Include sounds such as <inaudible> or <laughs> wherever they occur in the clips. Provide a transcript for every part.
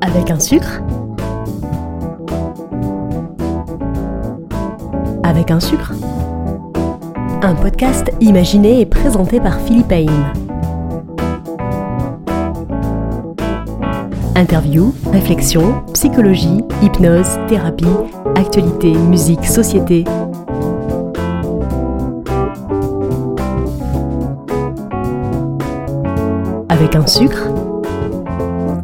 Avec un sucre Avec un sucre Un podcast imaginé et présenté par Philippe Haïm. Interview, réflexion, psychologie, hypnose, thérapie, actualité, musique, société. Un sucre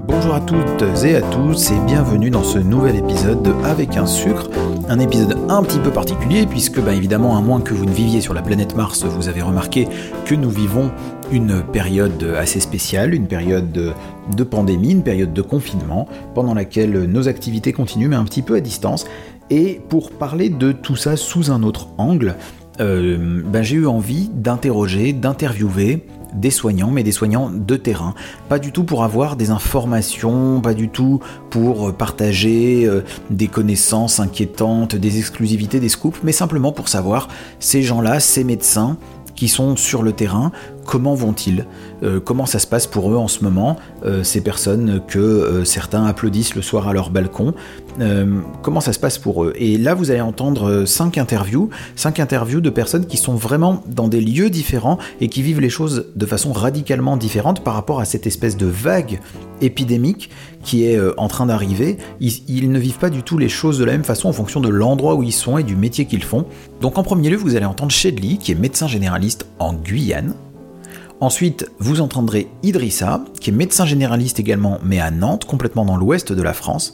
Bonjour à toutes et à tous et bienvenue dans ce nouvel épisode de Avec un sucre. Un épisode un petit peu particulier puisque bah, évidemment à moins que vous ne viviez sur la planète Mars, vous avez remarqué que nous vivons une période assez spéciale, une période de, pandémie, une période de confinement pendant laquelle nos activités continuent mais un petit peu à distance. Et pour parler de tout ça sous un autre angle, euh, bah, j'ai eu envie d'interroger, d'interviewer des soignants, mais des soignants de terrain. Pas du tout pour avoir des informations, pas du tout pour partager euh, des connaissances inquiétantes, des exclusivités, des scoops, mais simplement pour savoir ces gens-là, ces médecins qui sont sur le terrain, comment vont-ils? Euh, Comment ça se passe pour eux en ce moment? Euh, Ces personnes que euh, certains applaudissent le soir à leur balcon. comment ça se passe pour eux? Et là, vous allez entendre cinq interviews, cinq interviews de personnes qui sont vraiment dans des lieux différents et qui vivent les choses de façon radicalement différente par rapport à cette espèce de vague épidémique qui est en train d'arriver. Ils, ne vivent pas du tout les choses de la même façon en fonction de l'endroit où ils sont et du métier qu'ils font. Donc en premier lieu, vous allez entendre Shedley, qui est médecin généraliste en Guyane. Ensuite, vous entendrez Idrissa, qui est médecin généraliste également, mais à Nantes, complètement dans l'ouest de la France.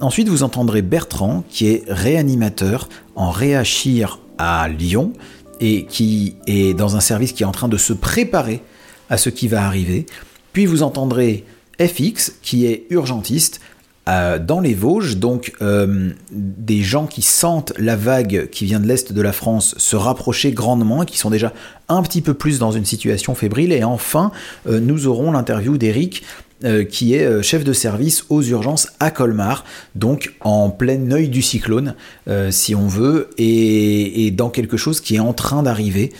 Ensuite, vous entendrez Bertrand, qui est réanimateur en Réachir à Lyon, et qui est dans un service qui est en train de se préparer à ce qui va arriver. Puis vous entendrez FX, qui est urgentiste, euh, dans les Vosges, donc euh, des gens qui sentent la vague qui vient de l'est de la France se rapprocher grandement qui sont déjà un petit peu plus dans une situation fébrile. Et enfin, euh, nous aurons l'interview d'Eric qui est chef de service aux urgences à Colmar, donc en plein œil du cyclone, si on veut, et, dans quelque chose qui est en train d'arriver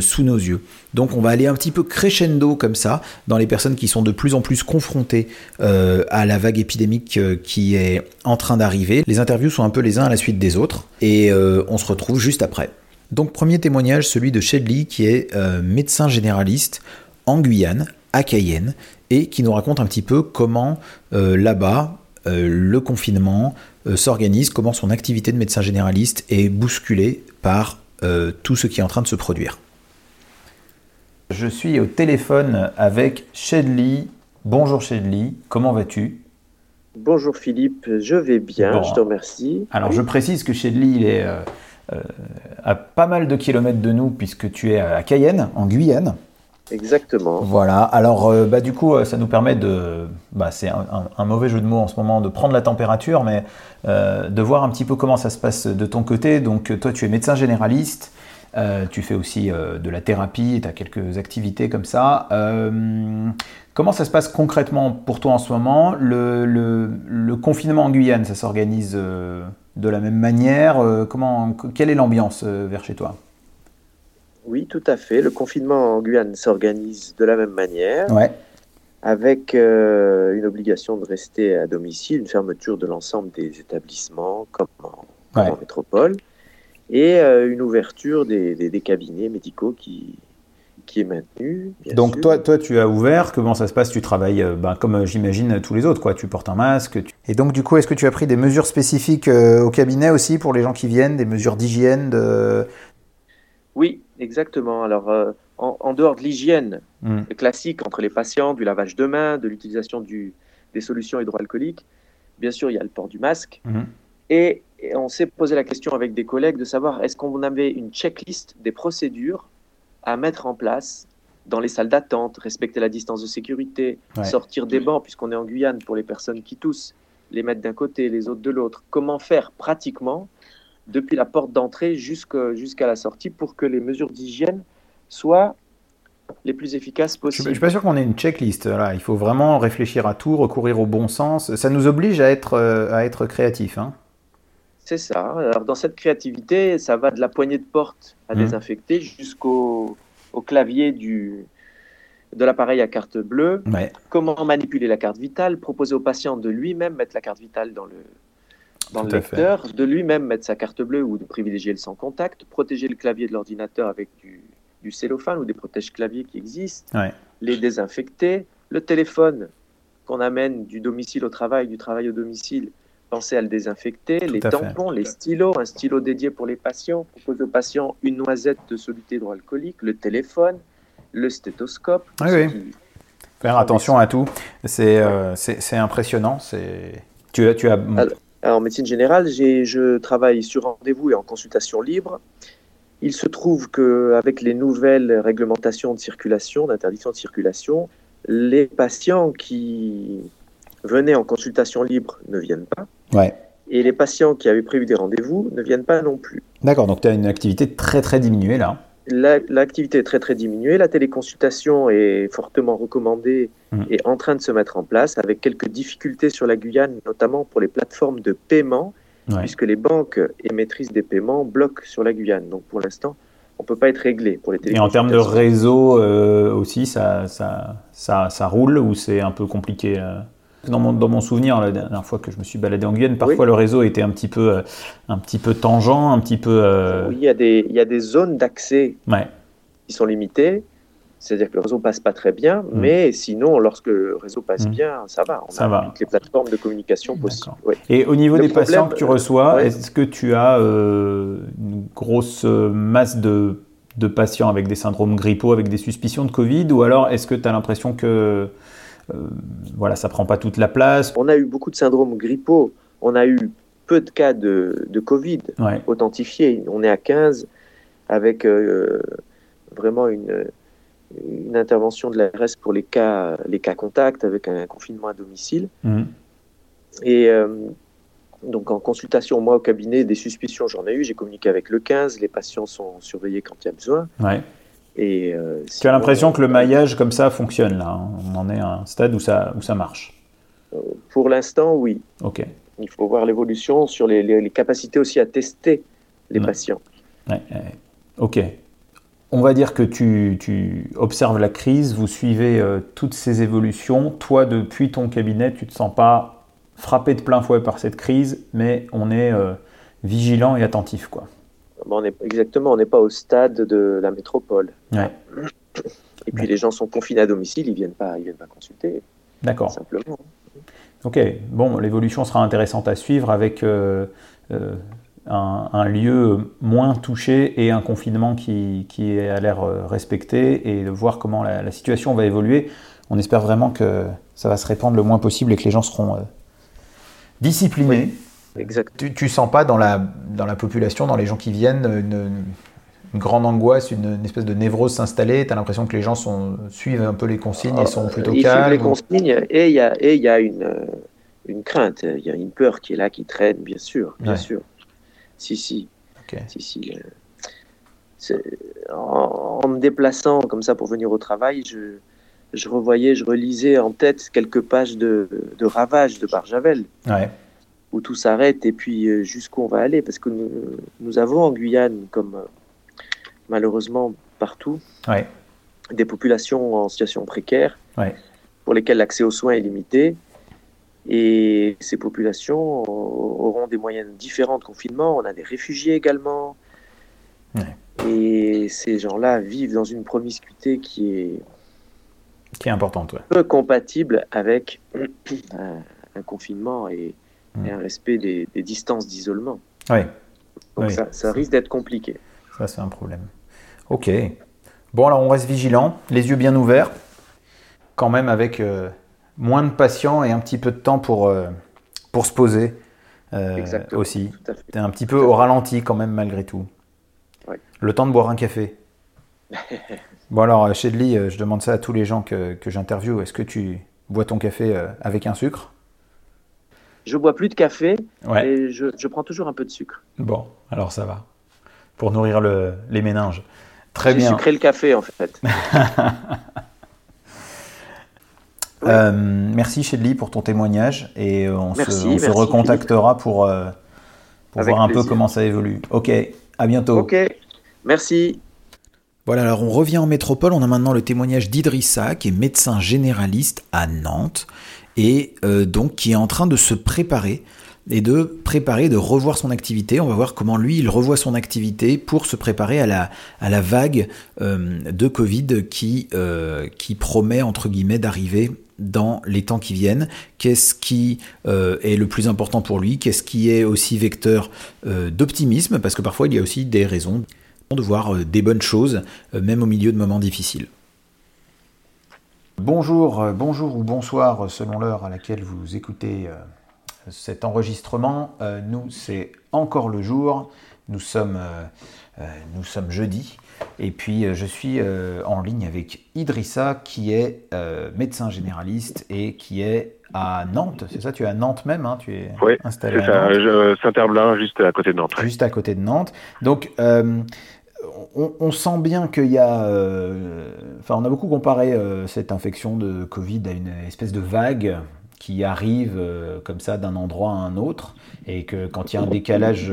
sous nos yeux. Donc on va aller un petit peu crescendo comme ça dans les personnes qui sont de plus en plus confrontées euh, à la vague épidémique euh, qui est en train d'arriver. Les interviews sont un peu les uns à la suite des autres et euh, on se retrouve juste après. Donc premier témoignage, celui de Shedley qui est médecin généraliste en Guyane, à Cayenne, et qui nous raconte un petit peu comment là-bas le confinement s'organise, comment son activité de médecin généraliste est bousculée par tout ce qui est en train de se produire. Je suis au téléphone avec Shedley. Bonjour Shedley, comment vas-tu? Bonjour Philippe, je vais bien, je te remercie. Alors je précise que Shedley, il est euh, euh, à pas mal de kilomètres de nous puisque tu es à Cayenne, en Guyane. Exactement. Voilà, alors euh, bah, du coup ça nous permet de, bah, c'est un, mauvais jeu de mots en ce moment, de prendre la température, mais de voir un petit peu comment ça se passe de ton côté. Donc toi tu es médecin généraliste, euh, tu fais aussi euh, de la thérapie, tu as quelques activités comme ça. Euh, comment ça se passe concrètement pour toi en ce moment? Le, confinement en Guyane, ça s'organise de la même manière comment, Quelle est l'ambiance vers chez toi? Oui, tout à fait. Le confinement en Guyane s'organise de la même manière. Avec une obligation de rester à domicile, une fermeture de l'ensemble des établissements comme en métropole et euh, une ouverture des, des, cabinets médicaux qui, qui est maintenue. Donc toi, toi, tu as ouvert, comment ça se passe? Tu travailles euh, ben, comme euh, j'imagine tous les autres, quoi. tu portes un masque. Et donc du coup, est-ce que tu as pris des mesures spécifiques au cabinet aussi pour les gens qui viennent, des mesures d'hygiène de... Oui, exactement. Alors en, dehors de l'hygiène hmm. classique entre les patients, du lavage de mains, de l'utilisation des solutions hydroalcooliques, bien sûr, il y a le port du masque. Hmm. Et et on s'est posé la question avec des collègues de savoir est-ce qu'on avait une checklist des procédures à mettre en place dans les salles d'attente, respecter la distance de sécurité, sortir des bancs, puisqu'on est en Guyane pour les personnes qui toussent, les mettre d'un côté, les autres de l'autre. Comment faire pratiquement depuis la porte d'entrée jusqu'à la sortie pour que les mesures d'hygiène soient les plus efficaces possibles. Je ne suis pas sûr qu'on ait une checklist. Là. Il faut vraiment réfléchir à tout, recourir au bon sens. Ça nous oblige à être, euh, à être créatif. Hein. C'est ça. Alors dans cette créativité, ça va de la poignée de porte à mmh. désinfecter jusqu'au au clavier du, de l'appareil à carte bleue, comment manipuler la carte vitale, proposer au patient de lui-même mettre la carte vitale dans le, dans le lecteur, de lui-même mettre sa carte bleue ou de privilégier le sans contact, protéger le clavier de l'ordinateur avec du, du cellophane ou des protèges claviers qui existent, les désinfecter, le téléphone qu'on amène du domicile au travail, du travail au domicile, penser à le désinfecter, les tampons, les stylos, un stylo dédié pour les patients, proposer aux patients une noisette de soluté hydroalcoolique, le téléphone, le stéthoscope. Faire attention à tout. Euh, c'est impressionnant. Tu as, tu as... Alors, en médecine générale, je travaille sur rendez-vous et en consultation libre. Il se trouve qu'avec les nouvelles réglementations de circulation, d'interdiction de circulation, les patients qui venaient en consultation libre ne viennent pas. Ouais. Et les patients qui avaient prévu des rendez-vous ne viennent pas non plus. D'accord, donc tu as une activité très très diminuée là. L'activité est très très diminuée. La téléconsultation est fortement recommandée mmh. et en train de se mettre en place avec quelques difficultés sur la Guyane, notamment pour les plateformes de paiement, puisque les banques émettrices des paiements bloquent sur la Guyane. Donc pour l'instant, on ne peut pas être réglé pour les Et en termes de réseau euh, aussi, ça, ça, ça, ça, roule ou c'est un peu compliqué euh? Dans mon, dans mon, souvenir, la dernière fois que je me suis baladé en Guyane, parfois le réseau était un petit peu, euh, un petit peu tangent, un petit peu. Euh, oui, il y a des, il y a des zones d'accès qui sont limitées. C'est-à-dire que le réseau passe pas très bien, mm. mais sinon, lorsque le réseau passe mm. bien, ça va. On ça a va. toutes les plateformes de communication possibles. Et au niveau des patients que tu reçois, est-ce que tu as euh, une grosse masse de, de patients avec des syndromes grippaux, avec des suspicions de Covid, ou alors est-ce que tu as l'impression que voilà, ça prend pas toute la place. On a eu beaucoup de syndromes grippaux. On a eu peu de cas de, Covid authentifiés. On est à 15 avec euh, vraiment une, une, intervention de l'ARS pour les cas, les cas contacts avec un confinement à domicile. Mhm. Et euh, donc en consultation, moi au cabinet, des suspicions, j'en ai eu. J'ai communiqué avec le 15. Les patients sont surveillés quand il y a besoin. Ouais. Euh, tu as l'impression que le maillage comme ça fonctionne là hein On en est à un stade où ça, où ça marche euh, Pour l'instant, oui. Ok. Il faut voir l'évolution sur les, capacités aussi à tester les patients. Ok. On va dire que tu, tu, observes la crise, vous suivez euh, toutes ces évolutions. Toi, depuis ton cabinet, tu ne te sens pas frappé de plein fouet par cette crise, mais on est vigilant et attentif. quoi on est, exactement, on n'est pas au stade de la métropole. Et puis les gens sont confinés à domicile, ils viennent pas, ils viennent pas consulter. D'accord. Simplement. Ok. Bon, l'évolution sera intéressante à suivre avec euh, euh, un, lieu moins touché et un confinement qui, qui a l'air euh, respecté et de voir comment la, situation va évoluer. On espère vraiment que ça va se répandre le moins possible et que les gens seront disciplinés. Tu, tu sens pas dans la, dans la population, dans les gens qui viennent, une, grande angoisse, une, espèce de névrose s'installer? Tu as l'impression que les gens sont, suivent un peu les consignes et sont plutôt ils calmes Ils suivent les consignes et il y a, et y a une, une crainte, il y a une peur qui est là, qui traîne, bien sûr. Bien sûr. Si, si. si, si euh, en, me déplaçant comme ça pour venir au travail, je, je revoyais, je relisais en tête quelques pages de, de Ravage de Barjavel. Ouais où tout s'arrête et puis euh, jusqu'où on va aller. Parce que nous, nous avons en Guyane, comme euh, malheureusement partout, des populations en situation précaire pour lesquelles l'accès aux soins est limité. Et ces populations auront des moyens différents de confinement. On a des réfugiés également. Et ces gens-là vivent dans une promiscuité qui est, qui est importante, peu compatible avec un confinement et, Mm. et un respect des, distances d'isolement. Oui. Donc Ça, risque d'être compliqué. Ça, c'est un problème. Ok. Bon, alors on reste vigilant, les yeux bien ouverts, quand même avec euh, moins de patients et un petit peu de temps pour, euh, pour se poser euh, aussi. Tu es un petit peu au ralenti quand même malgré tout. Le temps de boire un café. <laughs> bon alors, chez Lee, je demande ça à tous les gens que, que j'interviewe. Est-ce que tu bois ton café avec un sucre? Je bois plus de café et je, prends toujours un peu de sucre. Bon, alors ça va. Pour nourrir le, les méninges. Très bien. sucré le café en fait. <laughs> Euh, merci Chedli pour ton témoignage et on, se, recontactera pour, euh, pour voir un peu comment ça évolue. Ok, à bientôt. Ok, merci. Voilà, alors on revient en métropole, on a maintenant le témoignage d'Idrissa, qui est médecin généraliste à Nantes, et euh, donc qui est en train de se préparer et de préparer, de revoir son activité. On va voir comment lui, il revoit son activité pour se préparer à la, vague euh, de Covid qui, euh, qui promet, entre guillemets, d'arriver dans les temps qui viennent, qu'est-ce qui est le plus important pour lui, qu'est-ce qui est aussi vecteur d'optimisme, parce que parfois il y a aussi des raisons de voir des bonnes choses, même au milieu de moments difficiles. Bonjour, euh, bonjour ou bonsoir selon l'heure à laquelle vous écoutez cet enregistrement. Nous, c'est encore le jour. Nous sommes, nous sommes jeudi. Et puis, je suis en ligne avec Idrissa, qui est médecin généraliste et qui est à Nantes, c'est ça Tu es à Nantes même, hein tu es oui, installé à Saint-Herblain, juste à côté de Nantes. Juste à côté de Nantes. Donc, on, sent bien qu'il y a. Euh, enfin, on a beaucoup comparé euh, cette infection de Covid à une espèce de vague qui arrive euh, comme ça d'un endroit à un autre, et que quand il y a un décalage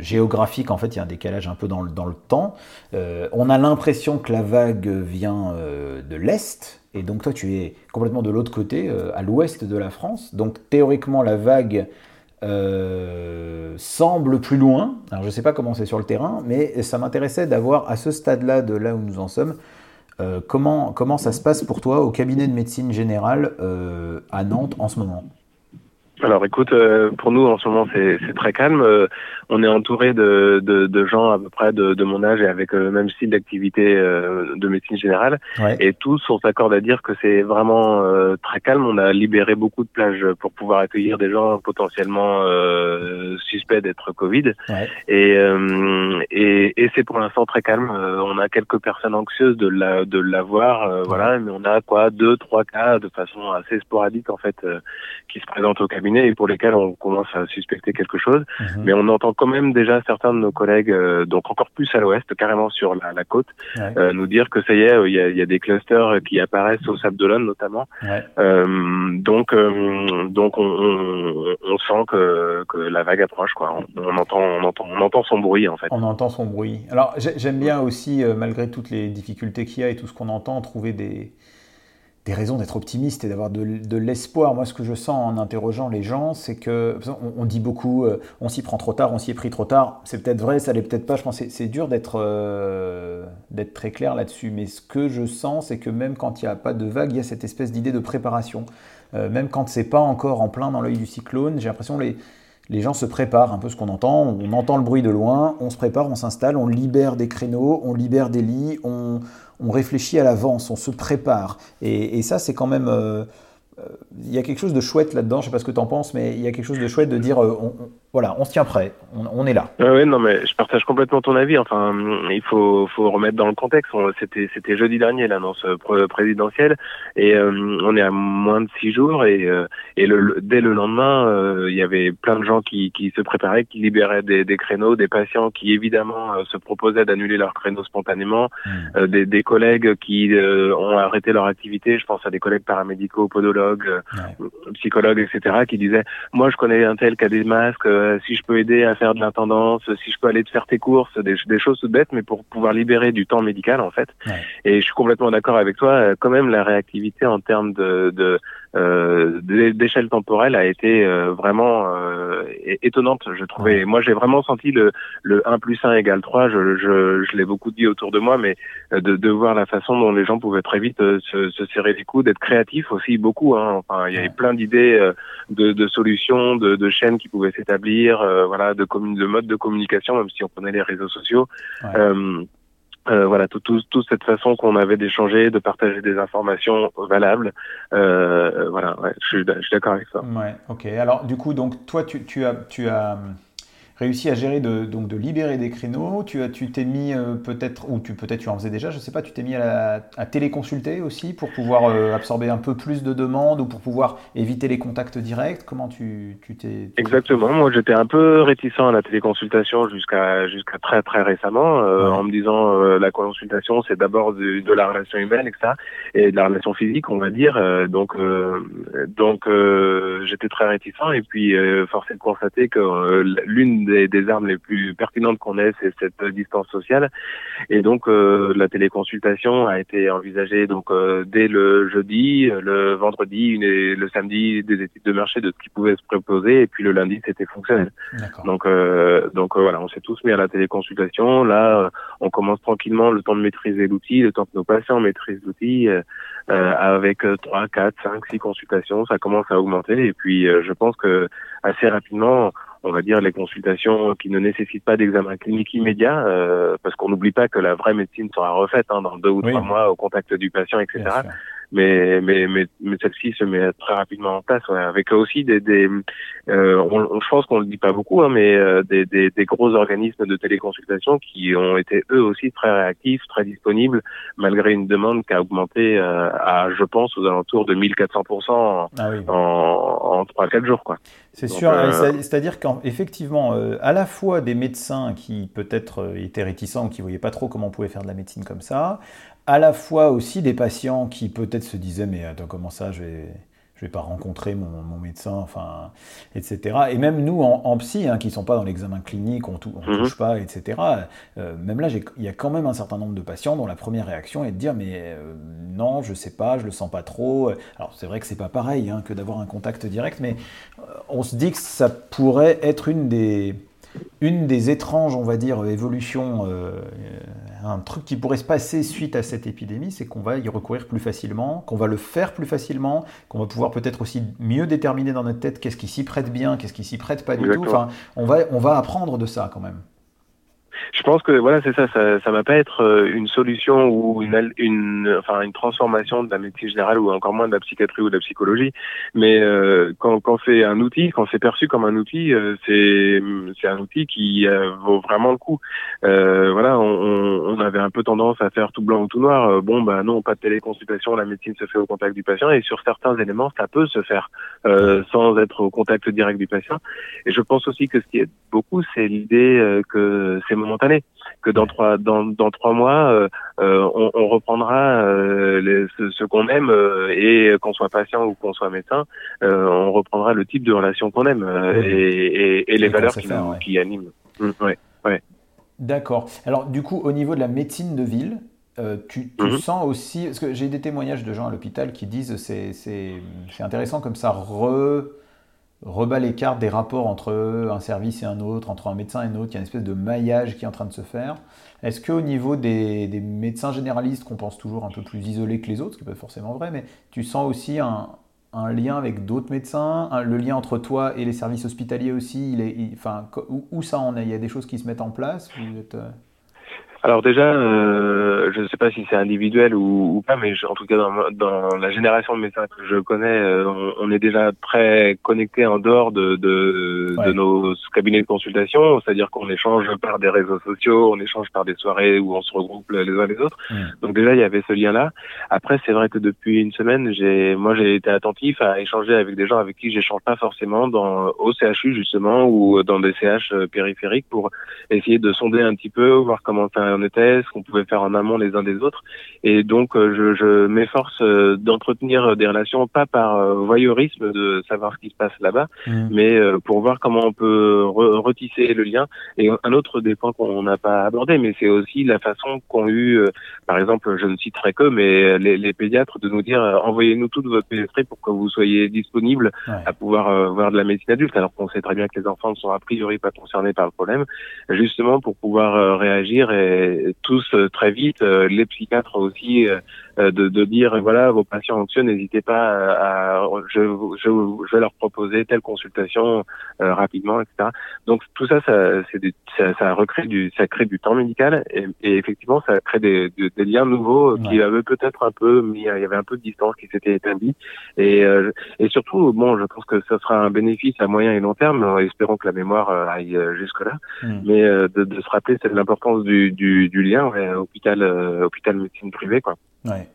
géographique, en fait, il y a un décalage un peu dans le, dans le temps. on a l'impression que la vague vient de l'Est, et donc toi, tu es complètement de l'autre côté, à l'ouest de la France. Donc théoriquement, la vague euh, semble plus loin. Alors je ne sais pas comment c'est sur le terrain, mais ça m'intéressait d'avoir à ce stade-là de là où nous en sommes, euh, comment, comment ça se passe pour toi au cabinet de médecine générale euh, à Nantes en ce moment? Alors écoute, pour nous en ce moment c'est très calme on est entouré de, de, de, gens à peu près de, de, mon âge et avec le même style d'activité euh, de médecine générale. Et tous on s'accorde à dire que c'est vraiment euh, très calme. On a libéré beaucoup de plages pour pouvoir accueillir des gens potentiellement euh, suspects d'être Covid. Et, et, et c'est pour l'instant très calme. on a quelques personnes anxieuses de la de l'avoir, voilà, mais on a quoi deux trois cas de façon assez sporadique en fait qui se présentent au cabinet et pour lesquels on commence à suspecter quelque chose. Mhm. Mais on entend quand même déjà certains de nos collègues, euh, donc encore plus à l'ouest, carrément sur la, la côte, euh, nous dire que ça y est, il y a, y a, des clusters qui apparaissent au Sable d'Olonne notamment. Euh, donc, donc on, on, on, sent que, que la vague approche, quoi. On, on, entend, on entend, on entend son bruit en fait. On entend son bruit. Alors j'aime bien aussi, malgré toutes les difficultés qu'il y a et tout ce qu'on entend, trouver des des raisons d'être optimiste et d'avoir de, l'espoir. Moi, ce que je sens en interrogeant les gens, c'est que on, dit beaucoup, euh, on s'y prend trop tard, on s'y est pris trop tard. C'est peut-être vrai, ça l'est peut-être pas. Je pense c'est dur d'être euh, d'être très clair là-dessus. Mais ce que je sens, c'est que même quand il n'y a pas de vague, il y a cette espèce d'idée de préparation. Euh, même quand c'est pas encore en plein dans l'œil du cyclone, j'ai l'impression les les gens se préparent un peu ce qu'on entend. On entend le bruit de loin, on se prépare, on s'installe, on libère des créneaux, on libère des lits, on, réfléchit à l'avance, on se prépare. Et, ça, c'est quand même... Euh, euh, il y a quelque chose de chouette là-dedans, je ne sais pas ce que tu en penses, mais il y a quelque chose de chouette de dire, euh, voilà, on se tient prêt, on, est là. oui, non, mais je partage complètement ton avis. Enfin, il faut, faut remettre dans le contexte. C'était, c'était jeudi dernier l'annonce présidentielle, et on est à moins de six jours, et, et le, dès le lendemain, il y avait plein de gens qui, qui se préparaient, qui libéraient des, des créneaux, des patients qui évidemment se proposaient d'annuler leurs créneaux spontanément, mmh. des, des, collègues qui ont arrêté leur activité. Je pense à des collègues paramédicaux, podologues euh, psychologues, etc., qui disaient moi je connais un tel qui a des masques, euh, si je peux aider à faire de l'intendance, si je peux aller te faire tes courses, des, des, choses toutes bêtes, mais pour pouvoir libérer du temps médical en fait. Et je suis complètement d'accord avec toi. Euh, quand même la réactivité en termes de, de euh, d'échelle temporelle a été euh, vraiment euh, étonnante, je trouvais. Moi, j'ai vraiment senti le, le 1 plus 1 égale 3, je, je, je l'ai beaucoup dit autour de moi, mais de, de voir la façon dont les gens pouvaient très vite se, se serrer les coups, d'être créatifs aussi beaucoup. Hein. Enfin, il y avait plein d'idées de, de, solutions, de, de, chaînes qui pouvaient s'établir, voilà, de, de modes de communication, même si on connaît les réseaux sociaux. Euh, voilà, toute tout, tout cette façon qu'on avait d'échanger, de partager des informations valables. Euh, voilà, ouais, je suis, d'accord avec ça. Ouais, ok. Alors, du coup, donc toi, tu, tu as, tu as réussi à gérer de, donc de libérer des créneaux. Tu as, tu t'es mis euh, peut-être, ou tu peut-être tu en faisais déjà, je sais pas, tu t'es mis à, à téléconsulter aussi pour pouvoir euh, absorber un peu plus de demandes ou pour pouvoir éviter les contacts directs. Comment tu, tu t'es Exactement. Moi, j'étais un peu réticent à la téléconsultation jusqu'à jusqu'à très très récemment, euh, en me disant la consultation c'est d'abord de, de, la relation humaine, etc. et de la relation physique, on va dire. donc donc j'étais très réticent et puis forcé de constater que l'une une des, armes les plus pertinentes qu'on ait, c'est cette distance sociale. Et donc euh, la téléconsultation a été envisagée donc euh, dès le jeudi, le vendredi et le samedi des études de marché de ce qui pouvait se proposer, et puis le lundi c'était fonctionnel. Donc donc voilà, on s'est tous mis à la téléconsultation. Là, on commence tranquillement le temps de maîtriser l'outil, le temps que nos patients maîtrisent l'outil. avec 3, 4, 5, 6 consultations, ça commence à augmenter. Et puis, je pense que assez rapidement, on va dire les consultations qui ne nécessitent pas d'examen clinique immédiat, euh, parce qu'on n'oublie pas que la vraie médecine sera refaite hein, dans deux ou trois mois au contact du patient, etc mais mais mais, mais celle-ci se met très rapidement en place ouais, avec aussi des, des euh, on, je pense qu'on le dit pas beaucoup hein, mais euh, des, des, des, gros organismes de téléconsultation qui ont été eux aussi très réactifs très disponibles malgré une demande qui a augmenté euh, à je pense aux alentours de 1400 en, ah en en trois quatre jours quoi c'est sûr euh, c'est-à-dire qu'effectivement à la fois des médecins qui peut-être étaient réticents qui voyaient pas trop comment on pouvait faire de la médecine comme ça à la fois aussi des patients qui peut-être se disaient mais attends comment ça je vais je vais pas rencontrer mon, médecin enfin etc et même nous en, psy hein, qui sont pas dans l'examen clinique on, on mhm. touche pas etc euh, même là il y a quand même un certain nombre de patients dont la première réaction est de dire mais euh, non je sais pas je le sens pas trop alors c'est vrai que c'est pas pareil hein, que d'avoir un contact direct mais euh, on se dit que ça pourrait être une des une des étranges, on va dire, évolutions, euh, un truc qui pourrait se passer suite à cette épidémie, c'est qu'on va y recourir plus facilement, qu'on va le faire plus facilement, qu'on va pouvoir peut-être aussi mieux déterminer dans notre tête qu'est-ce qui s'y prête bien, qu'est-ce qui s'y prête pas du tout. Enfin, on va, on va apprendre de ça quand même je pense que voilà, c'est ça, ça, ça va pas être euh, une solution ou une, une, enfin, une transformation de la médecine générale ou encore moins de la psychiatrie ou de la psychologie. Mais euh, quand, quand c'est un outil, quand c'est perçu comme un outil, euh, c'est, c'est un outil qui vaut vraiment le coup. voilà, on, on, avait un peu tendance à faire tout blanc ou tout noir. bon, bah non, pas de téléconsultation, la médecine se fait au contact du patient et sur certains éléments, ça peut se faire sans être au contact direct du patient. Et je pense aussi que ce qui est beaucoup, c'est l'idée que c'est que dans trois dans, dans trois mois, euh, euh, on, on, reprendra euh, ce, qu'on aime et qu'on soit patient ou qu'on soit médecin, on reprendra le type de relation qu'on aime et, et, les valeurs qui, qui animent. Mmh, ouais, ouais. D'accord. Alors du coup, au niveau de la médecine de ville, tu, tu mmh. sens aussi, parce que j'ai des témoignages de gens à l'hôpital qui disent c'est c'est intéressant comme ça re rebat les cartes des rapports entre un service et un autre, entre un médecin et un autre, il y a une espèce de maillage qui est en train de se faire. Est-ce qu'au niveau des, médecins généralistes, qu'on pense toujours un peu plus isolés que les autres, ce qui n'est pas forcément vrai, mais tu sens aussi un, lien avec d'autres médecins, le lien entre toi et les services hospitaliers aussi, il est, enfin, où, ça en est? Il y a des choses qui se mettent en place euh, alors déjà, euh, je ne sais pas si c'est individuel ou, ou, pas, mais en tout cas dans, dans, la génération de médecins que je connais, euh, on, est déjà très connectés en dehors de, de, de nos cabinets de consultation, c'est-à-dire qu'on échange par des réseaux sociaux, on échange par des soirées où on se regroupe les uns les autres. Donc déjà, il y avait ce lien-là. Après, c'est vrai que depuis une semaine, j'ai, moi, j'ai été attentif à échanger avec des gens avec qui j'échange pas forcément dans au CHU justement ou dans des CH euh, périphériques pour essayer de sonder un petit peu, voir comment ça en était, ce qu'on pouvait faire en amont les uns des autres. Et donc, euh, je, je m'efforce euh, d'entretenir des relations, pas par euh, voyeurisme de savoir ce qui se passe là-bas, mmh. mais pour voir comment on peut retisser le lien. Et un autre des points qu'on n'a pas abordé, mais c'est aussi la façon qu'ont eu, par exemple, je ne citerai que, mais les, les pédiatres de nous dire envoyez-nous toute votre pédiatrie pour que vous soyez disponibles à pouvoir voir de la médecine adulte, alors qu'on sait très bien que les enfants ne sont a priori pas concernés par le problème, justement pour pouvoir réagir et tous euh, très vite, euh, les psychiatres aussi euh, de, de, dire voilà vos patients anxieux n'hésitez pas à, je, je, je, vais leur proposer telle consultation euh, rapidement etc donc tout ça ça c'est ça, ça recrée du ça crée du temps médical et, et effectivement ça crée des, des, liens nouveaux qui avaient peut-être un peu mis il y avait un peu de distance qui s'était établie et euh, et surtout bon je pense que ça sera un bénéfice à moyen et long terme espérons que la mémoire aille jusque là hmm. mais de, de, se rappeler c'est l'importance du, du, du lien hôpital hôpital médecine privée quoi Ouais,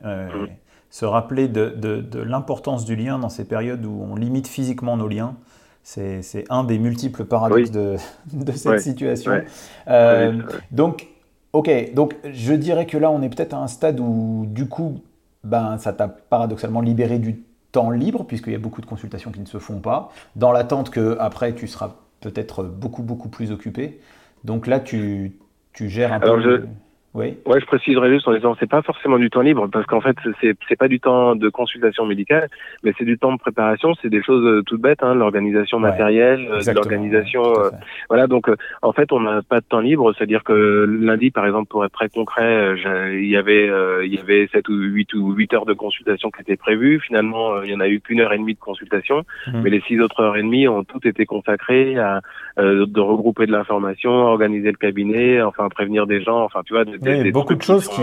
Se rappeler de, de, l'importance du lien dans ces périodes où on limite physiquement nos liens, c'est un des multiples paradoxes de, de, cette situation. Euh, donc, ok, donc je dirais que là, on est peut-être à un stade où, du coup, ben, ça t'a paradoxalement libéré du temps libre, puisqu'il y a beaucoup de consultations qui ne se font pas, dans l'attente que après tu seras peut-être beaucoup, beaucoup plus occupés. Donc là, tu, tu gères un peu. Oui. Ouais, je préciserai juste en disant c'est pas forcément du temps libre parce qu'en fait c'est c'est pas du temps de consultation médicale, mais c'est du temps de préparation. C'est des choses euh, toutes bêtes, hein, l'organisation matérielle, euh, l'organisation. Euh, voilà, donc en fait on n'a pas de temps libre. C'est-à-dire que lundi, par exemple, pour être très concret, il y avait il y avait sept ou huit ou huit heures de consultation qui étaient prévues. Finalement, il y en a eu qu'une heure et demie de consultation, mmh. mais les six autres heures et demie ont toutes été consacrées à de regrouper de l'information, organiser le cabinet, enfin prévenir des gens, enfin tu vois. Oui, beaucoup de choses qui,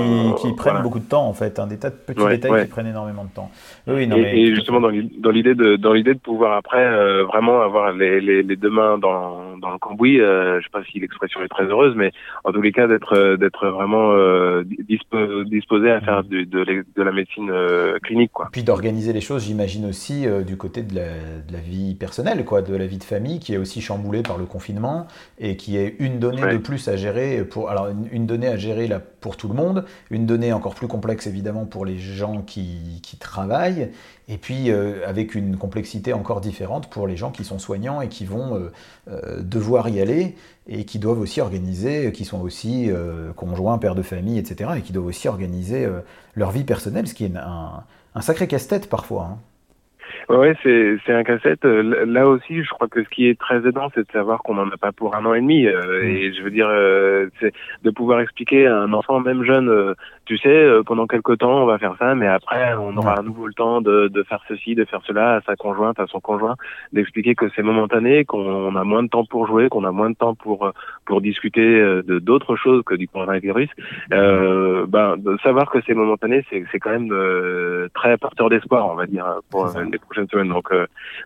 prennent beaucoup de temps en fait, un des tas de petits détails qui prennent énormément de temps. Oui, non, et, justement dans l'idée de dans l'idée de pouvoir après euh, vraiment avoir les, les, les, deux mains dans, dans le cambouis, euh, je sais pas si l'expression est très heureuse, mais en tous les cas d'être euh, d'être vraiment euh, disposé à faire de, de, de la médecine clinique quoi. Puis d'organiser les choses, j'imagine aussi du côté de la, de la, vie personnelle quoi, de la vie de famille qui est aussi chamboulée par le confinement et qui est une donnée de plus à gérer pour alors une, une donnée à gérer pour tout le monde, une donnée encore plus complexe évidemment pour les gens qui, travaillent, et puis euh, avec une complexité encore différente pour les gens qui sont soignants et qui vont euh, euh, devoir y aller, et qui doivent aussi organiser, qui sont aussi conjoints, pères de famille, etc., et qui doivent aussi organiser leur vie personnelle, ce qui est un, sacré casse-tête parfois. Hein. Ouais, c'est c'est un cassette. Euh, là aussi, je crois que ce qui est très aidant, c'est de savoir qu'on n'en a pas pour un an et demi. Euh, mm. Et je veux dire, euh, c'est de pouvoir expliquer à un enfant, même jeune, tu sais, pendant quelques temps, on va faire ça, mais après, on aura à nouveau le temps de, de faire ceci, de faire cela à sa conjointe, à son conjoint, d'expliquer que c'est momentané, qu'on a moins de temps pour jouer, qu'on a moins de temps pour pour discuter de d'autres choses que du coronavirus. Euh, ben, de savoir que c'est momentané, c'est c'est quand même très porteur d'espoir, on va dire, pour les prochaines euh, donc,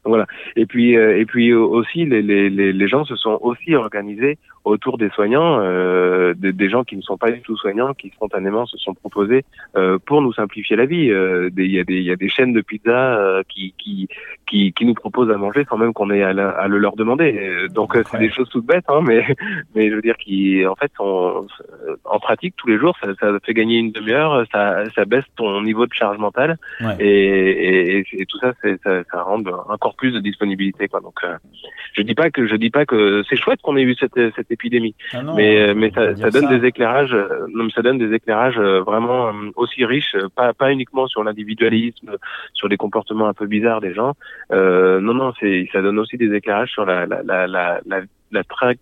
voilà. Et puis euh, et puis aussi les, les, les gens se sont aussi organisés autour des soignants, euh, des, gens qui ne sont pas du tout soignants, qui spontanément se sont proposés euh, pour nous simplifier la vie. Euh, il y, a des, y a des chaînes de pizza euh, qui, qui, qui, qui, nous proposent à manger sans même qu'on ait à, à, le leur demander. Donc c'est des choses toutes bêtes, hein, mais, <laughs> mais je veux dire qui en fait sont, en pratique tous les jours, ça, ça fait gagner une demi-heure, ça, ça baisse ton niveau de charge mentale et, et, et, tout ça, ça, ça rend encore plus de disponibilité. Quoi. Donc je dis pas que je dis pas que c'est chouette qu'on ait eu cette, cette épidémie. Ah mais mais ça, ça donne des éclairages, non, ça donne des éclairages vraiment aussi riches, pas pas uniquement sur l'individualisme, sur les comportements un peu bizarres des gens. Euh, non non, ça donne aussi des éclairages sur la la la la, la, très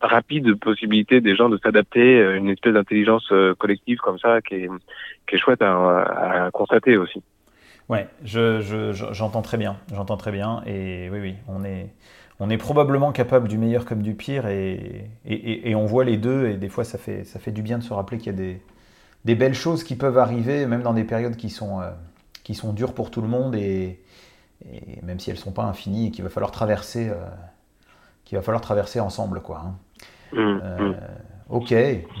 rapide possibilité des gens de s'adapter, une espèce d'intelligence collective comme ça qui est qui est chouette à, constater aussi. Ouais, je, je, j'entends très bien, j'entends très bien, et oui, oui, on est, on est probablement capable du meilleur comme du pire et, et, on voit les deux et des fois ça fait, ça fait du bien de se rappeler qu'il y a des, des, belles choses qui peuvent arriver même dans des périodes qui sont, euh, qui sont dures pour tout le monde et, même si elles ne sont pas infinies et qu'il va falloir traverser, euh, qu'il va falloir traverser ensemble quoi. Hein. Mmh, euh, mmh. Ok,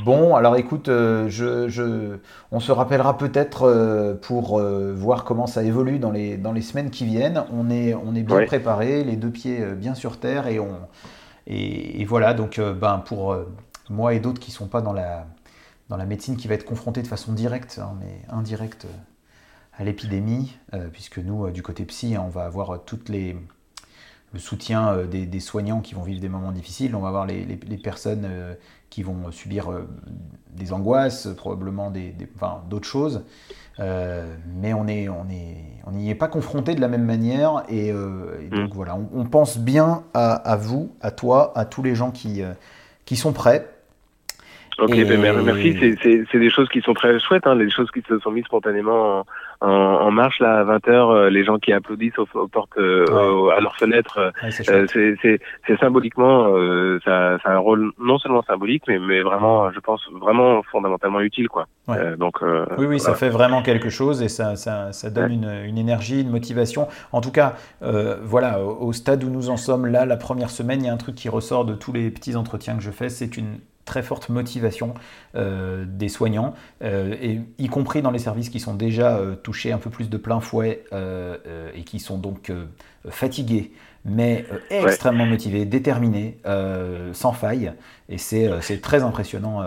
bon, alors écoute, euh, je, on se rappellera peut-être euh, pour euh, voir comment ça évolue dans les, dans les semaines qui viennent. On est, on est bien préparé, les deux pieds bien sur terre, et, on, et, voilà, donc ben, pour moi et d'autres qui ne sont pas dans la, dans la médecine qui va être confrontée de façon directe, hein, mais indirecte à l'épidémie, puisque nous, du côté psy, hein, on va avoir toutes les, le soutien des, soignants qui vont vivre des moments difficiles, on va avoir les, les personnes qui vont subir euh, des angoisses, probablement des, d'autres choses. Euh, mais on n'y on est, on est pas confronté de la même manière. Et, euh, donc mm. voilà, on, pense bien à, vous, à toi, à tous les gens qui, qui sont prêts. Ok, ben, merci. C'est des choses qui sont très chouettes, hein, les choses qui se sont mises spontanément en, en, marche là à 20 h euh, les gens qui applaudissent aux, portes, euh, à leurs fenêtres. Euh, c'est symboliquement, ça, ça, a un rôle non seulement symbolique, mais, mais vraiment, je pense vraiment fondamentalement utile, quoi. donc. oui, oui, ça fait vraiment quelque chose et ça, ça, ça donne une, une, énergie, une motivation. En tout cas, voilà, au stade où nous en sommes là, la première semaine, il y a un truc qui ressort de tous les petits entretiens que je fais, c'est une très forte motivation euh, des soignants, euh, y compris dans les services qui sont déjà euh, touchés un peu plus de plein fouet et qui sont donc fatigué, mais extrêmement motivé, déterminé, sans faille. Et c'est très impressionnant.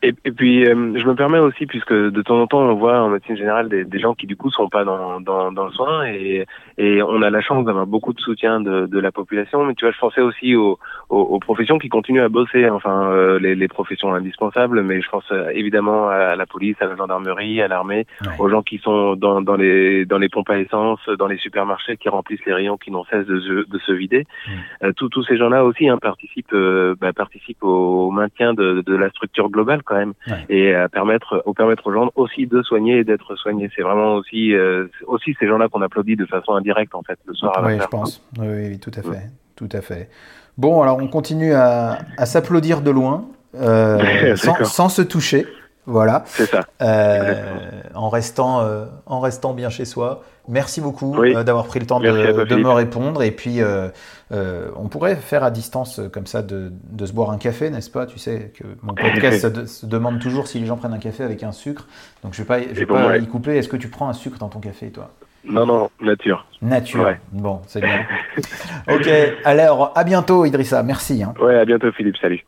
Et, et, puis, euh, je me permets aussi, puisque de temps en temps, on voit en médecine générale des, des gens qui, du coup, sont pas dans, dans, dans le soin, et, et on a la chance d'avoir beaucoup de soutien de, de, la population. Mais tu vois, je pensais aussi aux, aux, aux professions qui continuent à bosser, enfin, euh, les, les, professions indispensables, mais je pense euh, évidemment à la police, à la gendarmerie, à l'armée, aux gens qui sont dans, dans, les, dans les pompes à essence, dans les supermarchés, qui remplissent les rayons, qui n'ont cesse de, de, se vider. Mm. tous ces gens-là aussi hein, participent, bah, participent au maintien de, de la structure globale quand même, et à permettre, au permettre aux gens aussi de soigner et d'être soignés. C'est vraiment aussi, euh, aussi ces gens-là qu'on applaudit de façon indirecte en fait le soir. À oui, je pense. Oui, tout à fait, tout à fait. Bon, alors on continue à, à s'applaudir de loin, euh, <laughs> sans, sans, se toucher. Voilà. C'est ça. Euh, en restant, euh, en restant bien chez soi. Merci beaucoup euh, d'avoir pris le temps de, de, me répondre. Et puis, euh, euh, on pourrait faire à distance comme ça de, de se boire un café, n'est-ce pas? Tu sais que mon podcast se, demande toujours si les gens prennent un café avec un sucre. Donc, je ne vais pas, je vais pas y couper. Est-ce que tu prends un sucre dans ton café, toi? Non, non, nature. Nature. Bon, c'est bien. <laughs> ok. Alors, à bientôt, Idrissa. Merci. Hein. Ouais, à bientôt, Philippe. Salut.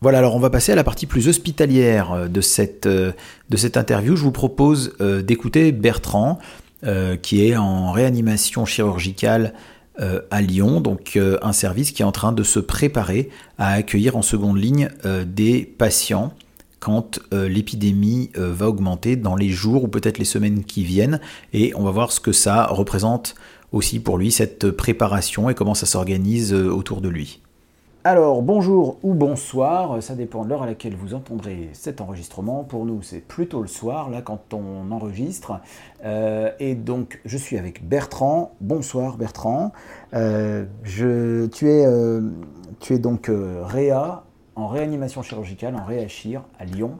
Voilà, alors on va passer à la partie plus hospitalière de cette, de cette interview. Je vous propose d'écouter Bertrand, euh, qui est en réanimation chirurgicale euh, à Lyon, donc euh, un service qui est en train de se préparer à accueillir en seconde ligne des patients quand l'épidémie va augmenter dans les jours ou peut-être les semaines qui viennent. Et on va voir ce que ça représente aussi pour lui, cette préparation et comment ça s'organise autour de lui. Alors bonjour ou bonsoir, ça dépend de l'heure à laquelle vous entendrez cet enregistrement. Pour nous c'est plutôt le soir, là quand on enregistre. Euh, et donc je suis avec Bertrand. Bonsoir Bertrand. Euh, je, tu, es, euh, tu es donc réa en réanimation chirurgicale, en réachir à Lyon.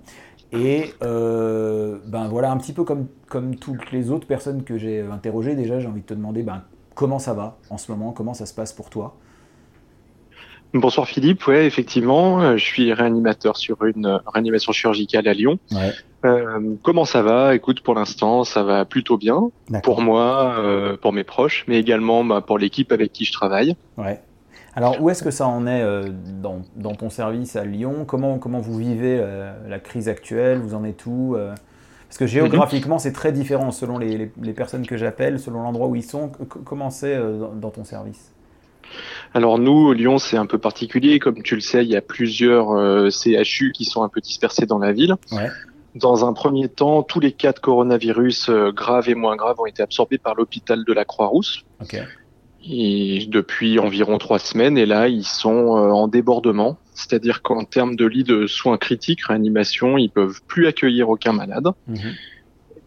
Et ben voilà, un petit peu comme, comme toutes les autres personnes que j'ai interrogées, déjà j'ai envie de te demander ben, comment ça va en ce moment, comment ça se passe pour toi? Bonsoir Philippe, ouais effectivement, euh, je suis réanimateur sur une euh, réanimation chirurgicale à Lyon. Ouais. Euh, comment ça va? Écoute, pour l'instant, ça va plutôt bien pour moi, euh, pour mes proches, mais également bah, pour l'équipe avec qui je travaille. Ouais. Alors où est-ce que ça en est euh, dans, dans, ton service à Lyon? Comment, comment vous vivez la crise actuelle? Vous en êtes où Parce que géographiquement, c'est très différent selon les, les, les personnes que j'appelle, selon l'endroit où ils sont. Comment c'est dans ton service? Alors nous, Lyon, c'est un peu particulier. Comme tu le sais, il y a plusieurs euh, CHU qui sont un peu dispersés dans la ville. Dans un premier temps, tous les cas de coronavirus euh, graves et moins graves ont été absorbés par l'hôpital de la Croix-Rousse. Et depuis environ trois semaines, et là, ils sont euh, en débordement. C'est-à-dire qu'en termes de lits de soins critiques, réanimation, ils peuvent plus accueillir aucun malade. Mhm.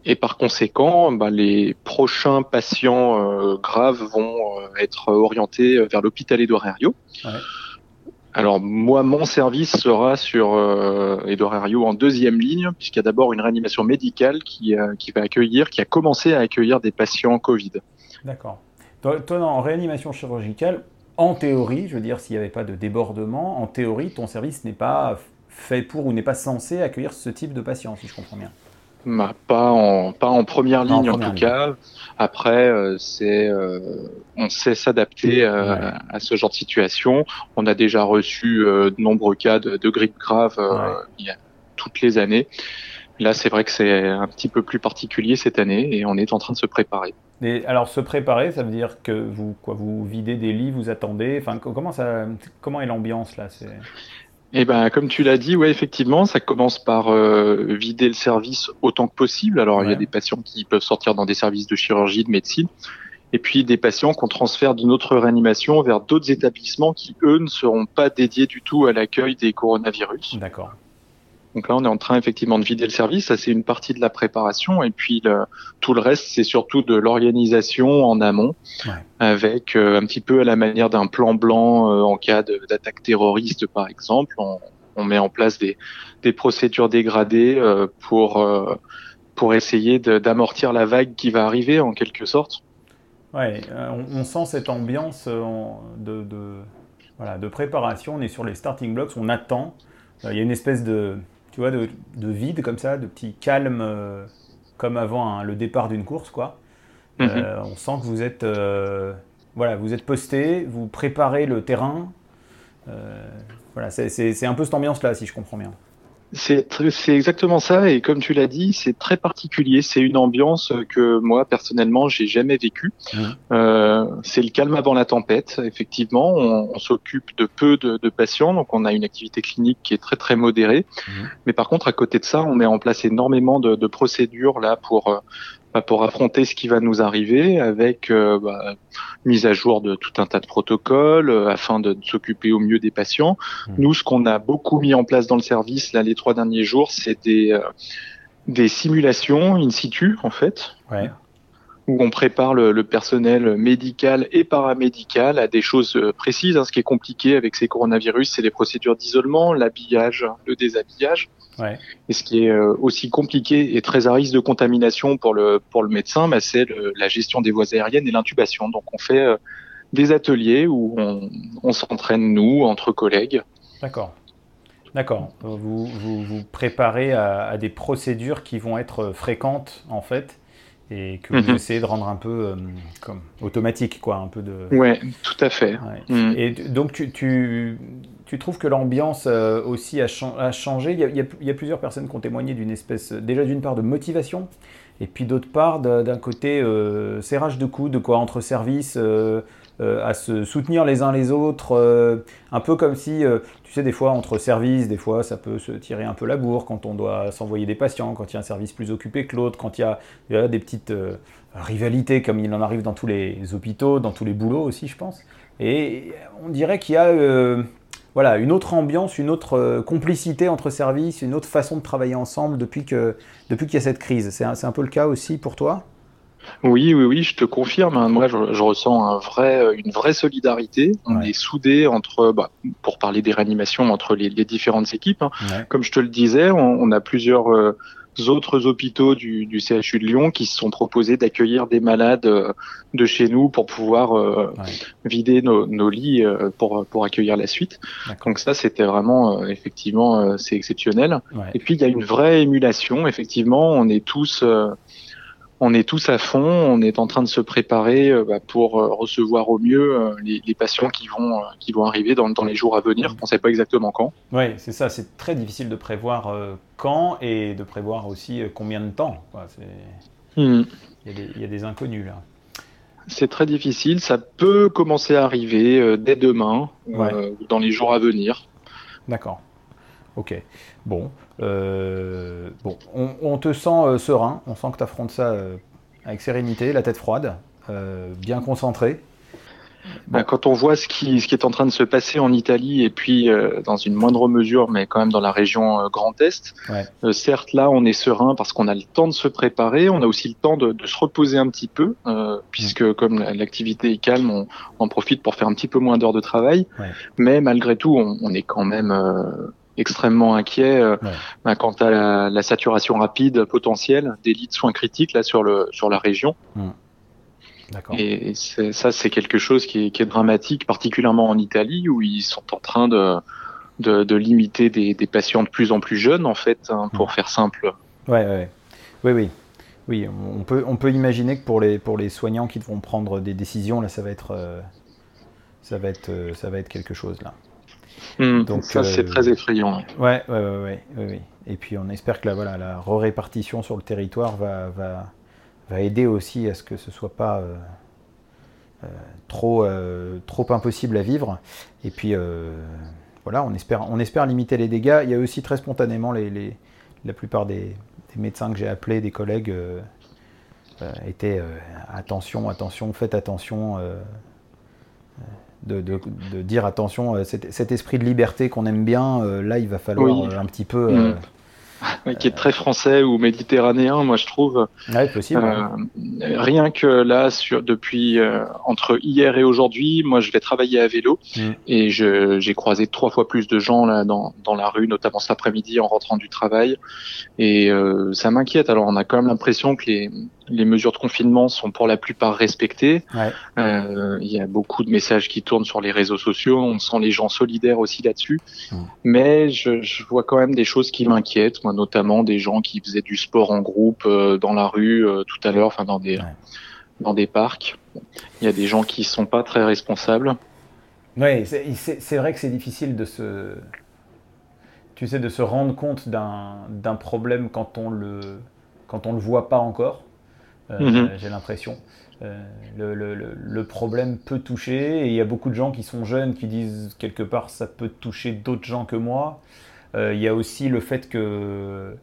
Et par conséquent, bah, les prochains patients euh, graves vont euh, être orientés vers l'hôpital Edouard Ouais. Alors moi, mon service sera sur euh, Edouard en deuxième ligne, puisqu'il y a d'abord une réanimation médicale qui, euh, qui va accueillir, qui a commencé à accueillir des patients Covid. D'accord. Toi, en réanimation chirurgicale, en théorie, je veux dire, s'il n'y avait pas de débordement, en théorie, ton service n'est pas fait pour ou n'est pas censé accueillir ce type de patients, si je comprends bien pas en pas en première ligne en, tout cas. Après, euh, c'est euh, on sait s'adapter euh, à ce genre de situation. On a déjà reçu de nombreux cas de, de grippe grave il y a toutes les années. Là, c'est vrai que c'est un petit peu plus particulier cette année et on est en train de se préparer. Et alors, se préparer, ça veut dire que vous quoi, vous videz des lits, vous attendez. Enfin, comment ça, comment est l'ambiance là? Eh ben, comme tu l'as dit, ouais, effectivement, ça commence par euh, vider le service autant que possible. Alors, il y a des patients qui peuvent sortir dans des services de chirurgie, de médecine, et puis des patients qu'on transfère d'une autre réanimation vers d'autres établissements qui, eux, ne seront pas dédiés du tout à l'accueil des coronavirus. D'accord. Donc là, on est en train effectivement de vider le service. Ça, c'est une partie de la préparation. Et puis tout le reste, c'est surtout de l'organisation en amont, avec euh, un petit peu à la manière d'un plan blanc euh, en cas d'attaque terroriste, par exemple. On, on, met en place des, des procédures dégradées euh, pour pour essayer d'amortir la vague qui va arriver, en quelque sorte. Ouais, on, on sent cette ambiance de, de, voilà, de préparation. On est sur les starting blocks, on attend. Il y a une espèce de tu vois, de, vide comme ça, de petit calme, euh, comme avant hein, le départ d'une course, quoi. Mhm. on sent que vous êtes, voilà, vous êtes posté, vous préparez le terrain. voilà, c'est un peu cette ambiance-là, si je comprends bien. C'est exactement ça et comme tu l'as dit, c'est très particulier. C'est une ambiance que moi personnellement j'ai jamais vécue. Mmh. Euh, c'est le calme avant la tempête. Effectivement, on, on s'occupe de peu de, de, patients, donc on a une activité clinique qui est très très modérée. Mmh. Mais par contre, à côté de ça, on met en place énormément de, de procédures là pour euh, pour affronter ce qui va nous arriver avec euh, bah, mise à jour de tout un tas de protocoles euh, afin de, s'occuper au mieux des patients. Mmh. Nous, ce qu'on a beaucoup mis en place dans le service là les trois derniers jours, c'est des euh, des simulations in situ en fait. Ouais où on prépare le, le, personnel médical et paramédical à des choses précises. Hein. Ce qui est compliqué avec ces coronavirus, c'est les procédures d'isolement, l'habillage, le déshabillage. Ouais. Et ce qui est euh, aussi compliqué et très à risque de contamination pour le pour le médecin, bah, c'est la gestion des voies aériennes et l'intubation. Donc on fait euh, des ateliers où on, on s'entraîne nous entre collègues. D'accord. D'accord. Vous, vous, vous préparez à, à, des procédures qui vont être fréquentes en fait et que vous mhm. essayez de rendre un peu euh, comme automatique, quoi, un peu de. Ouais, tout à fait. Mhm. Et donc tu, tu, tu, trouves que l'ambiance euh, aussi a, a changé? Il y a, il y a, plusieurs personnes qui ont témoigné d'une espèce, déjà d'une part de motivation, et puis d'autre part d'un côté euh, serrage de coudes, quoi, entre services. Euh, à se soutenir les uns les autres, euh, un peu comme si, euh, tu sais, des fois entre services, des fois ça peut se tirer un peu la bourre quand on doit s'envoyer des patients, quand il y a un service plus occupé que l'autre, quand il y, a, des petites rivalités comme il en arrive dans tous les hôpitaux, dans tous les boulots aussi, je pense. Et on dirait qu'il y a voilà, une autre ambiance, une autre complicité entre services, une autre façon de travailler ensemble depuis qu'il depuis qu'il y a cette crise. C'est un, peu le cas aussi pour toi? Oui, oui, oui, je te confirme. Hein. Moi, je, ressens un vrai, euh, une vraie solidarité. On est soudés entre, bah, pour parler des réanimations, entre les, les différentes équipes. Hein. Comme je te le disais, on, on a plusieurs euh, autres hôpitaux du, du, CHU de Lyon qui se sont proposés d'accueillir des malades euh, de chez nous pour pouvoir vider nos, nos lits pour, pour accueillir la suite. Donc ça, c'était vraiment, effectivement, c'est exceptionnel. Et puis, il y a une vraie émulation. Effectivement, on est tous on est tous à fond, on est en train de se préparer euh, bah, pour euh, recevoir au mieux euh, les, patients qui vont, qui vont arriver dans, les jours à venir. On ne sait pas exactement quand. Oui, c'est ça, c'est très difficile de prévoir quand et de prévoir aussi combien de temps. Hmm. Il, y a des, inconnus là. C'est très difficile, ça peut commencer à arriver dès demain, ou dans les jours à venir. D'accord. Ok. Bon, euh, bon, on, te sent euh, serein, on sent que tu affrontes ça euh, avec sérénité, la tête froide, bien concentré. Ben, quand on voit ce qui, ce qui est en train de se passer en Italie et puis dans une moindre mesure, mais quand même dans la région Grand Est, certes là on est serein parce qu'on a le temps de se préparer, on a aussi le temps de, se reposer un petit peu, puisque mm. comme l'activité est calme, on, en profite pour faire un petit peu moins d'heures de travail. Mais malgré tout, on, on est quand même extrêmement inquiet euh, bah, quant à la, saturation rapide potentielle des lits de soins critiques là sur le sur la région. Hmm. Et ça, c'est quelque chose qui est, qui est, dramatique, particulièrement en Italie, où ils sont en train de, de, de limiter des, des, patients de plus en plus jeunes, en fait, hein, pour hmm. faire simple. Ouais, ouais, oui, oui. Oui, on peut, on peut imaginer que pour les, pour les soignants qui devront prendre des décisions, là, ça va être, euh, ça va être, euh, ça va être quelque chose, là. Hmm, Donc, ça, c'est euh, très effrayant. Ouais, ouais, ouais, ouais, Et puis, on espère que la, voilà, la répartition sur le territoire va, va, va aider aussi à ce que ce soit pas euh, euh, trop, trop impossible à vivre. Et puis, voilà, on espère, on espère limiter les dégâts. Il y a aussi très spontanément les, les la plupart des, des médecins que j'ai appelés, des collègues, étaient attention, attention, faites attention de, dire attention, euh, cet, esprit de liberté qu'on aime bien, euh, là il va falloir euh, un petit peu. Mm qui est très français ou méditerranéen, moi je trouve. Ouais, possible. Rien que là, sur, depuis entre hier et aujourd'hui, moi je vais travailler à vélo mm. et j'ai croisé trois fois plus de gens là dans, dans la rue, notamment cet après-midi en rentrant du travail, et ça m'inquiète. Alors on a quand même l'impression que les, les mesures de confinement sont pour la plupart respectées. Ouais. Euh, il y a beaucoup de messages qui tournent sur les réseaux sociaux, on sent les gens solidaires aussi là-dessus, mais je, je vois quand même des choses qui m'inquiètent notamment des gens qui faisaient du sport en groupe euh, dans la rue euh, tout à l'heure, enfin dans des dans des parcs. Il y a des gens qui sont pas très responsables. Oui, c'est vrai que c'est difficile de se, tu sais, de se rendre compte d'un problème quand on le quand on le voit pas encore. Euh, mhm. J'ai l'impression. Euh, le, le, le, problème peut toucher et il y a beaucoup de gens qui sont jeunes qui disent quelque part ça peut toucher d'autres gens que moi. Euh, il y a aussi le fait que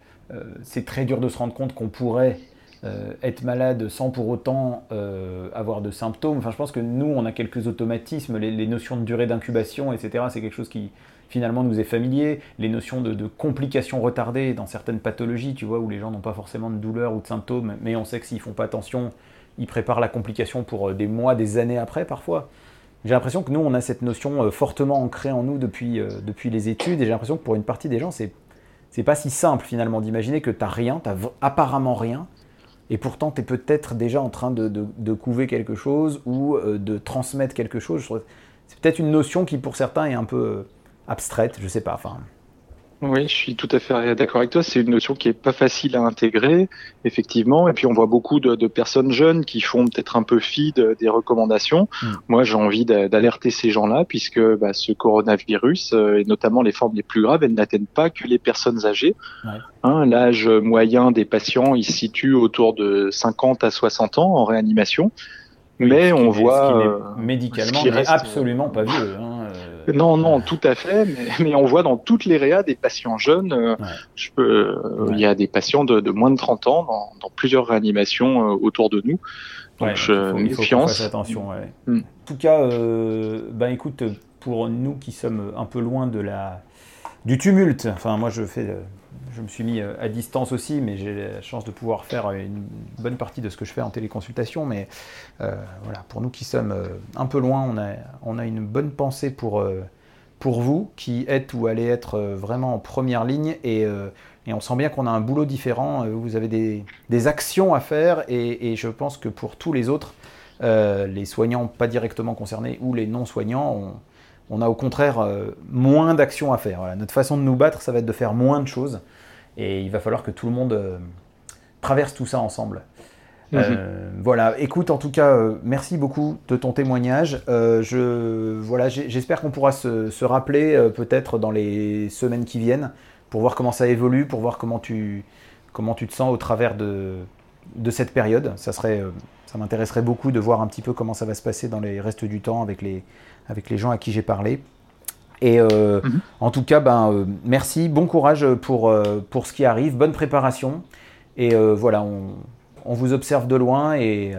c'est très dur de se rendre compte qu'on pourrait être malade sans pour autant avoir de symptômes. Enfin, je pense que nous, on a quelques automatismes, les, les notions de durée d'incubation, etc. C'est quelque chose qui, finalement nous est familier, les notions de, complications retardées dans certaines pathologies, tu vois, où les gens n'ont pas forcément de douleur ou de symptômes, mais on sait que s'ils font pas attention, ils préparent la complication pour euh, des mois, des années après parfois. J'ai l'impression que nous, on a cette notion euh, fortement ancrée en nous depuis, euh, depuis les études, et j'ai l'impression que pour une partie des gens, c'est c'est pas si simple finalement d'imaginer que tu n'as rien, tu apparemment rien, et pourtant tu es peut-être déjà en train de, de, couver quelque chose ou de transmettre quelque chose. C'est peut-être une notion qui pour certains est un peu abstraite, je sais pas. Enfin. Oui, je suis tout à fait d'accord avec toi. C'est une notion qui est pas facile à intégrer, effectivement. Et puis on voit beaucoup de, personnes jeunes qui font peut-être un peu fi des recommandations. Hmm. Moi, j'ai envie d'alerter ces gens-là, puisque bah, ce coronavirus, euh, et notamment les formes les plus graves, elles n'atteignent pas que les personnes âgées. Hein, L'âge moyen des patients, il se situe autour de 50 à 60 ans en réanimation. mais on voit euh, médicalement absolument pas vieux. Hein. Non, non, tout à fait. <laughs> Mais, on voit dans toutes les réas des patients jeunes. Euh, je peux, euh, Il y a des patients de, moins de 30 ans dans, plusieurs réanimations euh, autour de nous. Donc, je, il faut, attention. Mm. En tout cas, ben écoute, pour nous qui sommes un peu loin de la du tumulte. Enfin, moi, je fais je me suis mis euh, à distance aussi, mais j'ai la chance de pouvoir faire une bonne partie de ce que je fais en téléconsultation. Mais euh, voilà, pour nous qui sommes euh, un peu loin, on a, on a une bonne pensée pour, pour vous qui êtes ou allez être vraiment en première ligne. Et, et on sent bien qu'on a un boulot différent. Vous avez des, des actions à faire. Et, et, je pense que pour tous les autres, les soignants pas directement concernés ou les non-soignants, on, on a au contraire moins d'actions à faire. Voilà, notre façon de nous battre, ça va être de faire moins de choses. Et il va falloir que tout le monde euh, traverse tout ça ensemble. Mhm. Euh, voilà, écoute, en tout cas, euh, merci beaucoup de ton témoignage. je, voilà, j'espère qu'on pourra se, rappeler peut-être dans les semaines qui viennent pour voir comment ça évolue, pour voir comment tu, comment tu te sens au travers de, de cette période. Ça, serait, ça m'intéresserait beaucoup de voir un petit peu comment ça va se passer dans les restes du temps avec les, avec les gens à qui j'ai parlé. Et euh, mhm. en tout cas, ben, euh, merci, bon courage pour, euh, pour ce qui arrive, bonne préparation. Et voilà, on, on, vous observe de loin et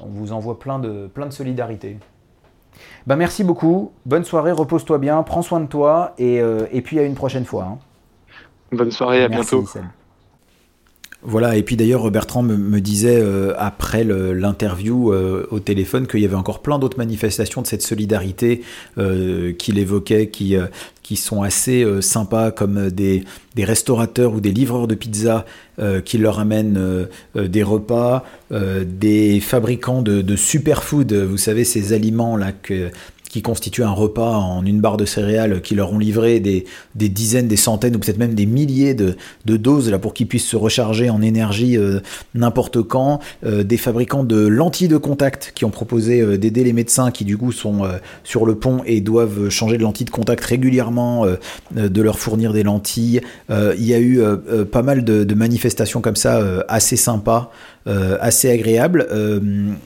on vous envoie plein de, plein de solidarité. Ben, merci beaucoup, bonne soirée, repose-toi bien, prends soin de toi et, et puis à une prochaine fois. Hein. Bonne soirée, à bientôt. Voilà, et puis d'ailleurs Bertrand me, disait euh, après l'interview euh, au téléphone qu'il y avait encore plein d'autres manifestations de cette solidarité euh, qu'il évoquait, qui, qui sont assez sympas, comme des, restaurateurs ou des livreurs de pizza qui leur amènent des repas, des fabricants de, de superfood, vous savez ces aliments là que qui constituent un repas en une barre de céréales qui leur ont livré des, dizaines, des centaines ou peut-être même des milliers de, de, doses là pour qu'ils puissent se recharger en énergie euh, n'importe quand, euh, des fabricants de lentilles de contact qui ont proposé euh, d'aider les médecins qui du coup sont sur le pont et doivent changer de lentilles de contact régulièrement, de leur fournir des lentilles. Il y a eu pas mal de, de, manifestations comme ça assez sympas. Assez agréables.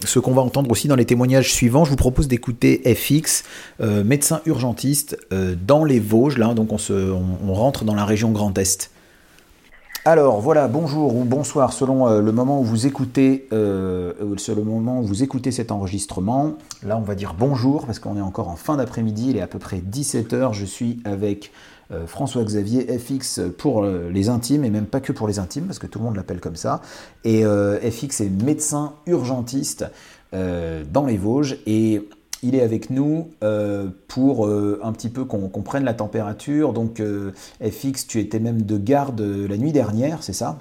ce qu'on va entendre aussi dans les témoignages suivants, je vous propose d'écouter FX euh, médecin urgentiste euh, dans les Vosges. Là, donc on, se, on, rentre dans la région Grand Est. Alors voilà, bonjour ou bonsoir selon euh, le moment où vous écoutez, le moment où vous écoutez cet enregistrement. Là, on va dire bonjour parce qu'on est encore en fin d'après-midi, il est à peu près 17h. Je suis avec François-Xavier FX pour les intimes et même pas que pour les intimes parce que tout le monde l'appelle comme ça. Et FX est médecin urgentiste dans les Vosges et il est avec nous euh, pour euh, un petit peu qu'on prenne la température. Donc, euh, FX, tu étais même de garde la nuit dernière, c'est ça?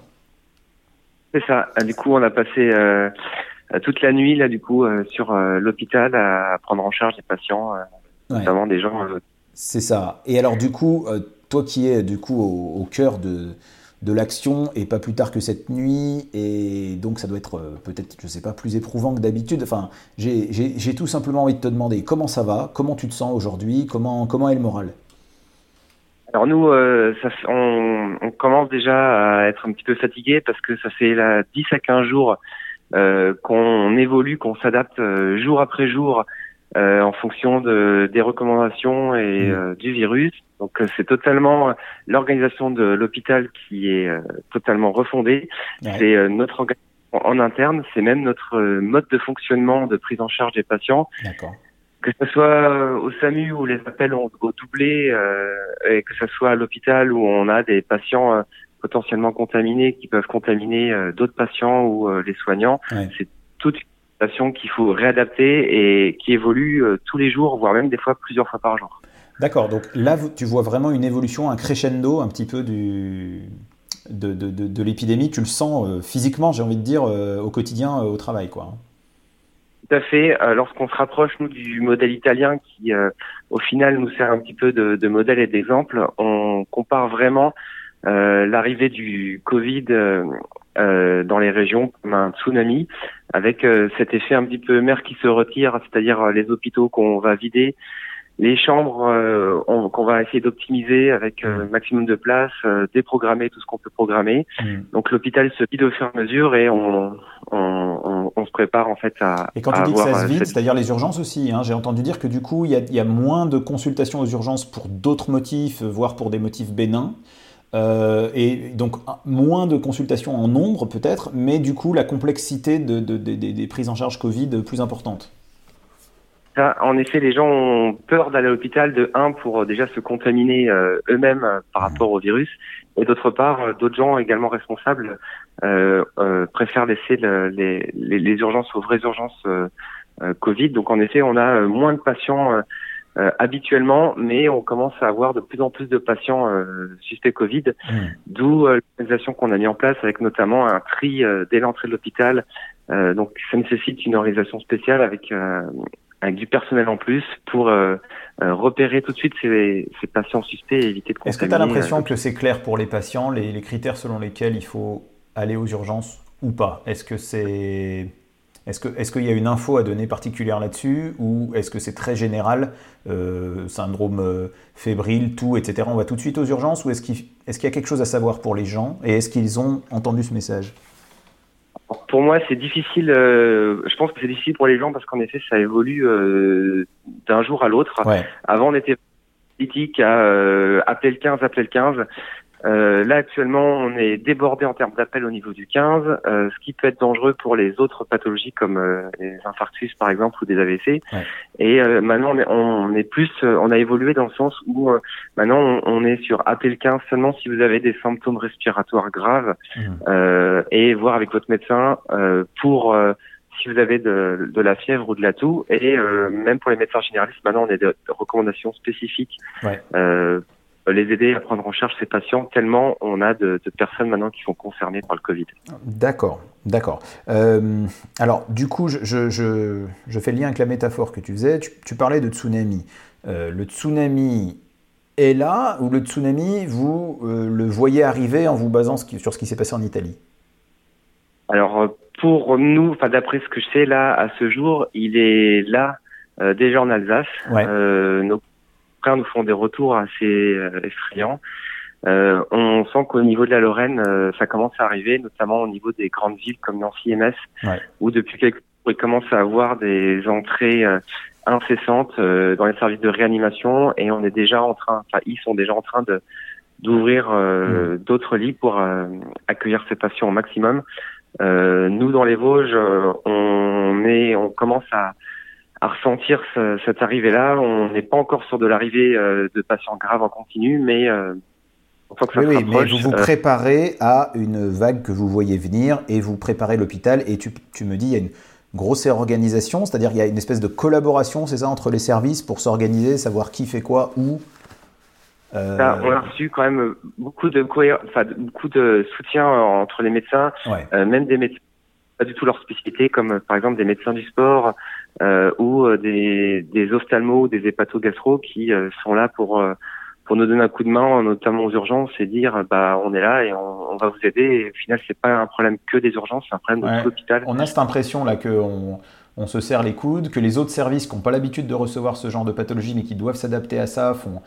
C'est ça. Du coup, on a passé toute la nuit là, du coup, sur l'hôpital à prendre en charge les patients, notamment des gens. C'est ça. Et alors, du coup, toi qui es du coup au, cœur de, de l'action et pas plus tard que cette nuit. Et donc ça doit être peut-être, je sais pas, plus éprouvant que d'habitude. Enfin, j'ai tout simplement envie de te demander comment ça va, comment tu te sens aujourd'hui, comment, comment est le moral? Alors nous, ça, on, on, commence déjà à être un petit peu fatigué parce que ça fait là, 10 à 15 jours euh, qu'on évolue, qu'on s'adapte euh, jour après jour euh, en fonction de, des recommandations et mmh. du virus. Donc c'est totalement l'organisation de l'hôpital qui est totalement refondée. C'est notre organisation en interne, c'est même notre mode de fonctionnement de prise en charge des patients. Que ce soit au SAMU où les appels ont, doublé et que ce soit à l'hôpital où on a des patients potentiellement contaminés qui peuvent contaminer euh, d'autres patients ou euh, les soignants. C'est toute une situation qu'il faut réadapter et qui évolue euh, tous les jours, voire même des fois plusieurs fois par jour. D'accord, donc là tu vois vraiment une évolution, un crescendo un petit peu du, de, de, de, l'épidémie. Tu le sens physiquement, j'ai envie de dire, au quotidien, au travail. quoi. Tout à fait. Lorsqu'on se rapproche, nous, du modèle italien qui, au final, nous sert un petit peu de, modèle et d'exemple, on compare vraiment euh, l'arrivée du Covid euh, euh, dans les régions comme un tsunami, avec cet effet un petit peu mer qui se retire, c'est-à-dire les hôpitaux qu'on va vider, les chambres qu'on va essayer d'optimiser avec euh, maximum de place, déprogrammer tout ce qu'on peut programmer. Mm. Donc l'hôpital se vide au fur et à mesure et on, on, on, se prépare en fait à. Et quand tu dis que ça se vide, c'est-à-dire les urgences aussi. Hein, J'ai entendu dire que du coup il y a, y a moins de consultations aux urgences pour d'autres motifs, voire pour des motifs bénins. Euh, et donc moins de consultations en nombre peut-être, mais du coup la complexité de, des prises en charge Covid plus importante. en effet, les gens ont peur d'aller à l'hôpital de un pour euh, déjà se contaminer euh, eux-mêmes par mmh. rapport au virus, et d'autre part, d'autres gens également responsables préfèrent laisser les, les, urgences aux vraies urgences Covid. Donc en effet, on a moins de patients euh, habituellement, mais on commence à avoir de plus en plus de patients euh, suspects Covid, hmm. d'où euh, l'organisation qu'on a mis en place avec notamment un tri dès l'entrée de l'hôpital. donc ça nécessite une organisation spéciale avec avec du personnel en plus pour repérer tout de suite ces, ces patients suspects et éviter de. Est-ce que tu as l'impression que c'est clair pour les patients, les, les critères selon lesquels il faut aller aux urgences ou pas? Est-ce que c'est est-ce qu'il est y a une info à donner particulière là-dessus ou est-ce que c'est très général, euh, syndrome euh, fébrile, tout, etc. On va tout de suite aux urgences ou est-ce qu'il est y a quelque chose à savoir pour les gens et est-ce qu'ils ont entendu ce message? Pour moi, c'est difficile. Euh, je pense que c'est difficile pour les gens parce qu'en effet, ça évolue d'un jour à l'autre. Avant, on était politique à appeler le 15, appeler le 15. Euh, là actuellement, on est débordé en termes d'appels au niveau du 15, euh, ce qui peut être dangereux pour les autres pathologies comme euh, les infarctus par exemple ou des AVC. Et euh, maintenant, on est, on est, plus, on a évolué dans le sens où maintenant on, est sur appel 15 seulement si vous avez des symptômes respiratoires graves mmh. et voir avec votre médecin pour si vous avez de, de, la fièvre ou de la toux. Et même pour les médecins généralistes, maintenant on a des recommandations spécifiques ouais. Euh, les aider à prendre en charge ces patients, tellement on a de, personnes maintenant qui sont concernées par le Covid. D'accord, d'accord. Euh, alors, du coup, je, je, je, fais le lien avec la métaphore que tu faisais. Tu, parlais de tsunami. Euh, le tsunami est là ou le tsunami, vous le voyez arriver en vous basant sur ce qui s'est passé en Italie? Alors, pour nous, enfin, d'après ce que je sais là, à ce jour, il est là déjà en Alsace. Ouais. Nos nous font des retours assez euh, effrayants. Euh, on sent qu'au niveau de la Lorraine, euh, ça commence à arriver, notamment au niveau des grandes villes comme Nancy et Metz, où depuis quelques jours, il commence à avoir des entrées incessantes dans les services de réanimation et on est déjà en train, enfin ils sont déjà en train de d'ouvrir mmh. d'autres lits pour accueillir ces patients au maximum. nous dans les Vosges, on est, on commence à à ressentir cette arrivée-là. On n'est pas encore sur de l'arrivée euh, de patients graves en continu, mais euh, oui, mais vous vous euh, préparez à une vague que vous voyez venir et vous préparez l'hôpital. Et tu, tu, me dis, il y a une grosse organisation, c'est-à-dire il y a une espèce de collaboration, c'est ça, entre les services pour s'organiser, savoir qui fait quoi, où on a reçu quand même beaucoup de, enfin, beaucoup de soutien entre les médecins, même des médecins pas du tout leur spécialité, comme par exemple des médecins du sport, euh, ou euh, des, des ophtalmos ou des hépatogastro qui euh, sont là pour pour nous donner un coup de main, notamment aux urgences, et dire bah on est là et on, va vous aider. Et au final, c'est pas un problème que des urgences, c'est un problème de tout l'hôpital. On a cette impression là que on, se serre les coudes, que les autres services qui n'ont pas l'habitude de recevoir ce genre de pathologie, mais qui doivent s'adapter à ça, font,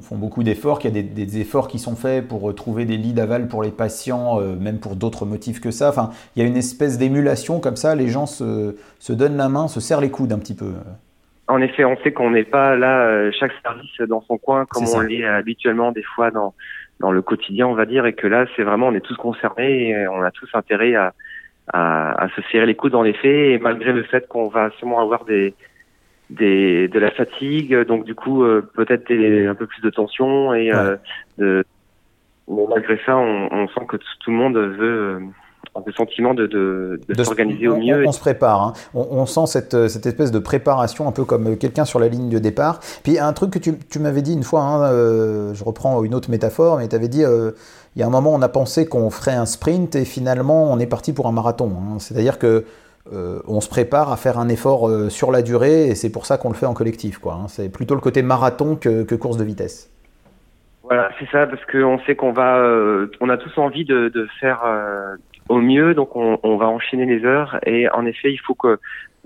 font, beaucoup d'efforts, qu'il y a des, efforts qui sont faits pour trouver des lits d'aval pour les patients, euh, même pour d'autres motifs que ça. Enfin, il y a une espèce d'émulation comme ça, les gens se, se donnent la main, se serrent les coudes un petit peu. En effet, on sait qu'on n'est pas là, euh, chaque service dans son coin, comme on l'est habituellement des fois dans, dans le quotidien, on va dire, et que là, c'est vraiment, on est tous concernés et on a tous intérêt à, à, à se serrer les coudes, en effet, et malgré le fait qu'on va sûrement avoir des, des, de la fatigue, donc du coup, euh, peut-être un peu plus de tension, et euh, de, malgré ça, on, on, sent que tout le monde veut le sentiment de, de, de, s'organiser au mieux. On, se prépare, hein. on, sent cette, cette, espèce de préparation, un peu comme quelqu'un sur la ligne de départ. Puis un truc que tu, tu m'avais dit une fois, hein, euh, je reprends une autre métaphore, mais tu avais dit, euh, il y a un moment on a pensé qu'on ferait un sprint et finalement on est parti pour un marathon. Hein. C'est-à-dire que euh, on se prépare à faire un effort sur la durée et c'est pour ça qu'on le fait en collectif. Quoi, C'est plutôt le côté marathon que, course de vitesse. Voilà, c'est ça, parce qu'on sait qu'on va, on a tous envie de faire au mieux. Donc on, on, va enchaîner les heures et en effet il faut que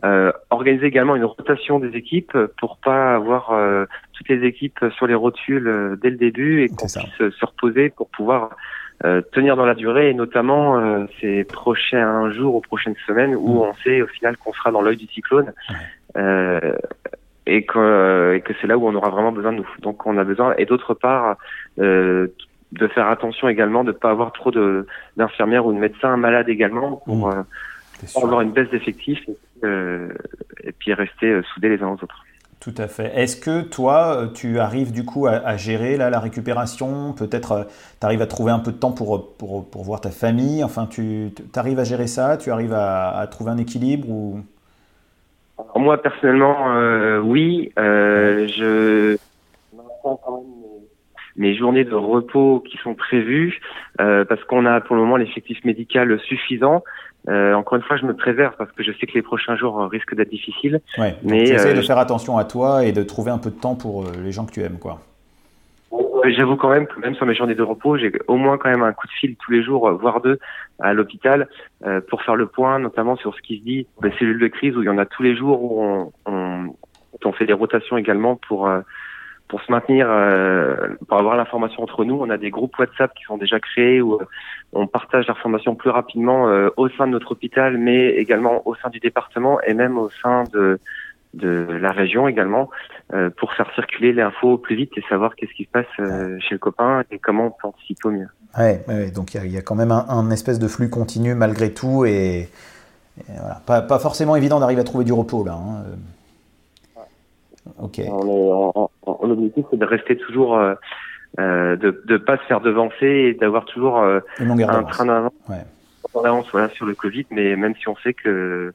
euh, organiser également une rotation des équipes pour pas avoir euh, toutes les équipes sur les rotules euh, dès le début et qu'on puisse se reposer pour pouvoir euh, tenir dans la durée et notamment euh, ces prochains jours ou prochaines semaines où mm. on sait au final qu'on sera dans l'œil du cyclone et que, et que c'est là où on aura vraiment besoin de nous. Donc on a besoin et d'autre part de faire attention également de ne pas avoir trop d'infirmières ou de médecins malades également pour, mmh. euh, avoir une baisse d'effectifs et, euh, et, puis rester euh, soudés les uns aux autres. Tout à fait. Est-ce que toi, tu arrives du coup à, gérer là, la récupération? Peut-être tu arrives à trouver un peu de temps pour, pour, pour voir ta famille? Enfin, tu arrives à gérer ça? Tu arrives à, à trouver un équilibre ou... moi, personnellement, oui. je mes journées de repos qui sont prévues, euh, parce qu'on a pour le moment l'effectif médical suffisant. Euh, encore une fois, je me préserve parce que je sais que les prochains jours risquent d'être difficiles. Ouais, mais tu essaies de euh, faire attention à toi et de trouver un peu de temps pour les gens que tu aimes, quoi. J'avoue quand même que même sur mes journées de repos, j'ai au moins quand même un coup de fil tous les jours, voire deux, à l'hôpital pour faire le point, notamment sur ce qui se dit des cellules de crise où il y en a tous les jours où on, on, on fait des rotations également pour pour se maintenir, euh, pour avoir l'information entre nous, on a des groupes WhatsApp qui sont déjà créés où euh, on partage l'information plus rapidement euh, au sein de notre hôpital, mais également au sein du département et même au sein de la région également pour faire circuler l'info plus vite et savoir qu'est-ce qui se passe chez le copain et comment on peut anticiper au mieux. Ouais, donc il y, a, quand même un, espèce de flux continu malgré tout et, voilà. pas, pas, forcément évident d'arriver à trouver du repos là. Hein. Ok. On l'objectif, c'est de rester toujours, euh, euh, de ne pas se faire devancer et d'avoir toujours euh, un train d'avance voilà, sur le Covid. Mais même si on sait que,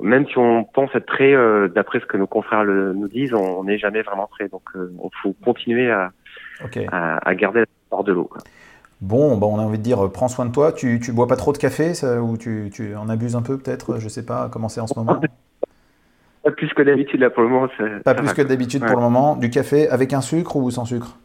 même si on pense être prêt, d'après ce que nos confrères nous disent, on n'est jamais vraiment prêt. Donc, il faut continuer à, à, garder la porte de l'eau. Bon, bah on a envie de dire, prends soin de toi. Tu, tu bois pas trop de café ça, ou tu, tu en abuses un peu peut-être? Je sais pas comment c'est en ce moment. <laughs> Pas plus que d'habitude là pour le moment. Pas plus que d'habitude pour le moment. Du café avec un sucre ou sans sucre?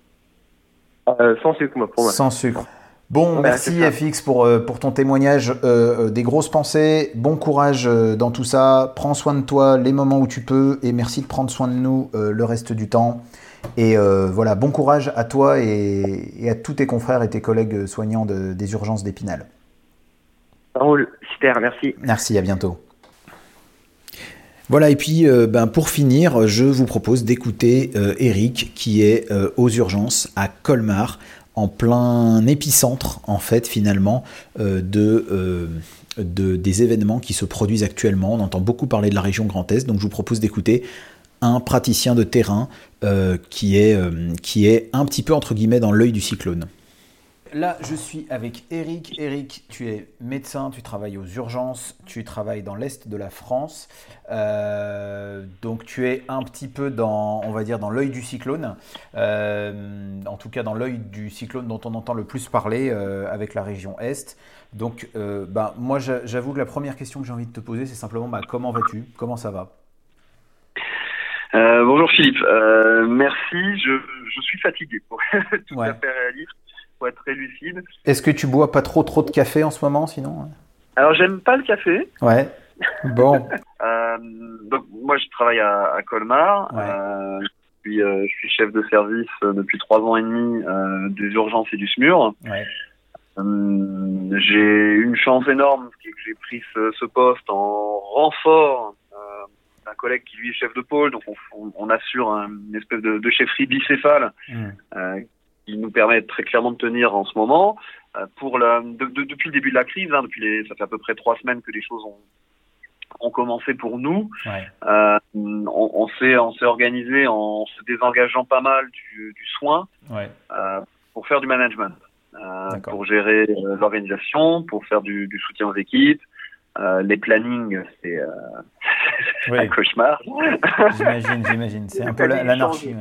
Euh, Sans sucre, moi, pour moi. Sans sucre. Bon, merci FX pour, euh, pour ton témoignage. Euh, des grosses pensées. Bon courage dans tout ça. Prends soin de toi les moments où tu peux. Et merci de prendre soin de nous le reste du temps. Et voilà, bon courage à toi et, et, à tous tes confrères et tes collègues soignants de, des urgences d'Épinal. Raoul, super, merci. Merci, à bientôt. Voilà, et puis euh, ben, pour finir, je vous propose d'écouter euh, Eric qui est euh, aux urgences à Colmar, en plein épicentre en fait finalement de, de, des événements qui se produisent actuellement. On entend beaucoup parler de la région Grand Est, donc je vous propose d'écouter un praticien de terrain qui, est, qui est un petit peu entre guillemets dans l'œil du cyclone. Là, je suis avec Eric. Eric, tu es médecin, tu travailles aux urgences, tu travailles dans l'est de la France. Euh, donc, tu es un petit peu dans, on va dire, dans l'œil du cyclone. Euh, en tout cas, dans l'œil du cyclone dont on entend le plus parler euh, avec la région est. Donc, bah, moi, j'avoue que la première question que j'ai envie de te poser, c'est simplement bah, comment vas-tu? Comment ça va? Bonjour Philippe, merci. Je, je, suis fatigué pour <laughs> tout à fait réaliste, être très lucide. Est-ce que tu bois pas trop trop de café en ce moment sinon? Alors j'aime pas le café. Ouais. Bon. <laughs> donc moi je travaille à, à Colmar. je, suis, je suis chef de service depuis trois ans et demi des urgences et du SMUR. Ouais. Euh, j'ai une chance énorme, que j'ai pris ce, poste en renfort euh, d'un collègue qui lui est chef de pôle, donc on, assure une espèce de, de chefferie bicéphale mmh. euh, qui nous permet très clairement de tenir en ce moment. pour la, depuis le début de la crise, hein, depuis les, ça fait à peu près trois semaines que les choses ont, ont commencé pour nous. on, on s'est on s'est organisé en se désengageant pas mal du, du soin pour faire du management. Euh, pour gérer euh, l'organisation, pour faire du, du, soutien aux équipes. Euh, les plannings, c'est <laughs> un cauchemar. J'imagine, j'imagine. C'est un peu l'anarchie.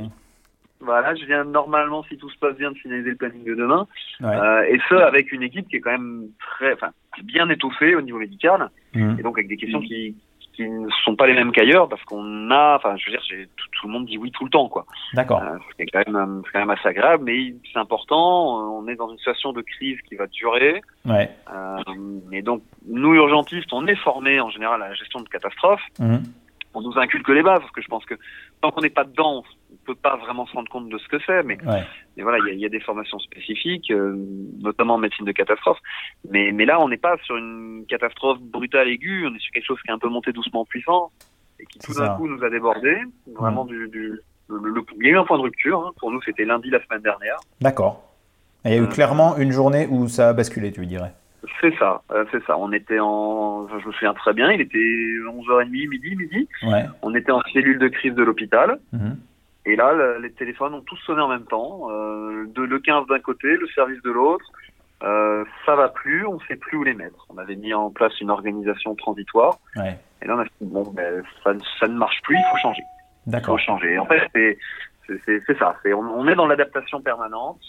Voilà, je viens normalement, si tout se passe bien, de finaliser le planning de demain. Euh, et ce, avec une équipe qui est quand même très, enfin, bien étoffée au niveau médical. Mmh. Et donc avec des questions qui, qui ne sont pas les mêmes qu'ailleurs parce qu'on a, enfin, je veux dire, tout, tout, le monde dit oui tout le temps, quoi. D'accord. Euh, c'est quand même, quand même assez agréable, mais c'est important. Euh, on est dans une situation de crise qui va durer. Ouais. Euh, et donc, nous urgentistes, on est formés en général à la gestion de catastrophes. Mmh. On nous inculque les bases parce que je pense que tant qu'on n'est pas dedans, peut pas vraiment se rendre compte de ce que c'est, mais, mais voilà, il y a, y a, des formations spécifiques, euh, notamment en médecine de catastrophe. Mais, mais là, on n'est pas sur une catastrophe brutale aiguë, on est sur quelque chose qui est un peu monté doucement en puissance et qui tout d'un coup nous a débordé. Vraiment du, du le, il y a eu un point de rupture. Hein. Pour nous, c'était lundi la semaine dernière. D'accord. Il y a eu euh, clairement une journée où ça a basculé, tu dirais. C'est ça, euh, c'est ça. On était en, je me souviens très bien, il était 11h30, midi, midi. Ouais. On était en cellule de crise de l'hôpital. Mhm. Et là, les téléphones ont tous sonné en même temps. Euh, de, le 15 d'un côté, le service de l'autre. Euh, ça va plus, on sait plus où les mettre. On avait mis en place une organisation transitoire. Ouais. Et là, on a dit, bon, ben, ça, ça, ne marche plus, il faut changer. D'accord. Il faut changer. En fait, c'est ça. on, on, est dans l'adaptation permanente.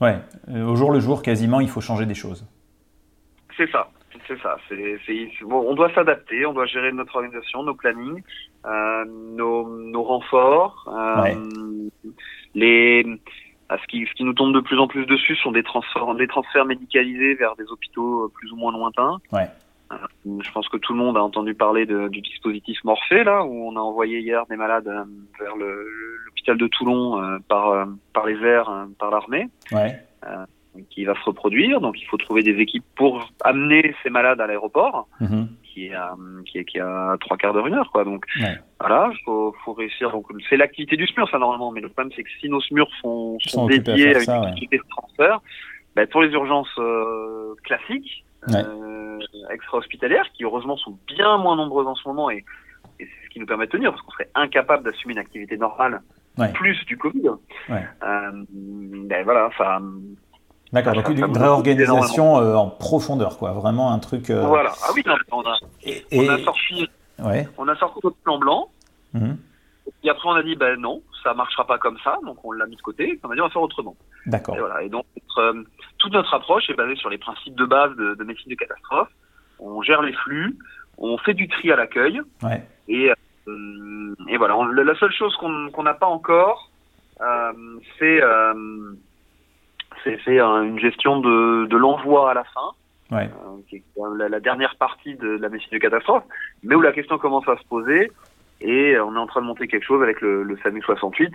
Ouais. Euh, au jour le jour, quasiment, il faut changer des choses. C'est ça. C'est ça. C'est, bon, on doit s'adapter, on doit gérer notre organisation, nos plannings, euh, nos, nos, renforts, euh, les ce qui, ce qui nous tombe de plus en plus dessus sont des transferts, des transferts médicalisés vers des hôpitaux plus ou moins lointains. Ouais. Euh, je pense que tout le monde a entendu parler de, du dispositif Morphée, là, où on a envoyé hier des malades euh, vers l'hôpital de Toulon euh, par, par les airs, par l'armée. Ouais qui va se reproduire. Donc il faut trouver des équipes pour amener ces malades à l'aéroport, mhm. qui, est à, qui, est, qui a trois quarts d'heure, une heure. Quoi. Donc voilà, il faut, faut, réussir. Donc c'est l'activité du SMUR, ça normalement. Mais le problème, c'est que si nos SMUR sont, sont, dédiés à, une activité de transfert, ben, pour les urgences euh, classiques, euh, extra-hospitalières, qui heureusement sont bien moins nombreuses en ce moment, et, et c'est ce qui nous permet de tenir, parce qu'on serait incapable d'assumer une activité normale plus du Covid. Ouais. Euh, ben voilà, ça, D'accord, donc une réorganisation euh, en profondeur, quoi. Vraiment un truc. Euh, voilà. Ah oui, on, a, et, on a sorti. Ouais. On a sorti notre plan blanc. Mmh. Et après, on a dit, ben non, ça marchera pas comme ça, donc on l'a mis de côté. On a dit, on va faire autrement. D'accord. Et voilà. Et donc, euh, toute notre approche est basée sur les principes de base de, de, médecine de catastrophe. On gère les flux, on fait du tri à l'accueil. Ouais. Et, et voilà. la seule chose qu'on n'a pas encore, c'est c'est une gestion de, de l'envoi à la fin, ouais. euh, qui est la, la, dernière partie de, la médecine de catastrophe, mais où la question commence à se poser et on est en train de monter quelque chose avec le, le SAMU 68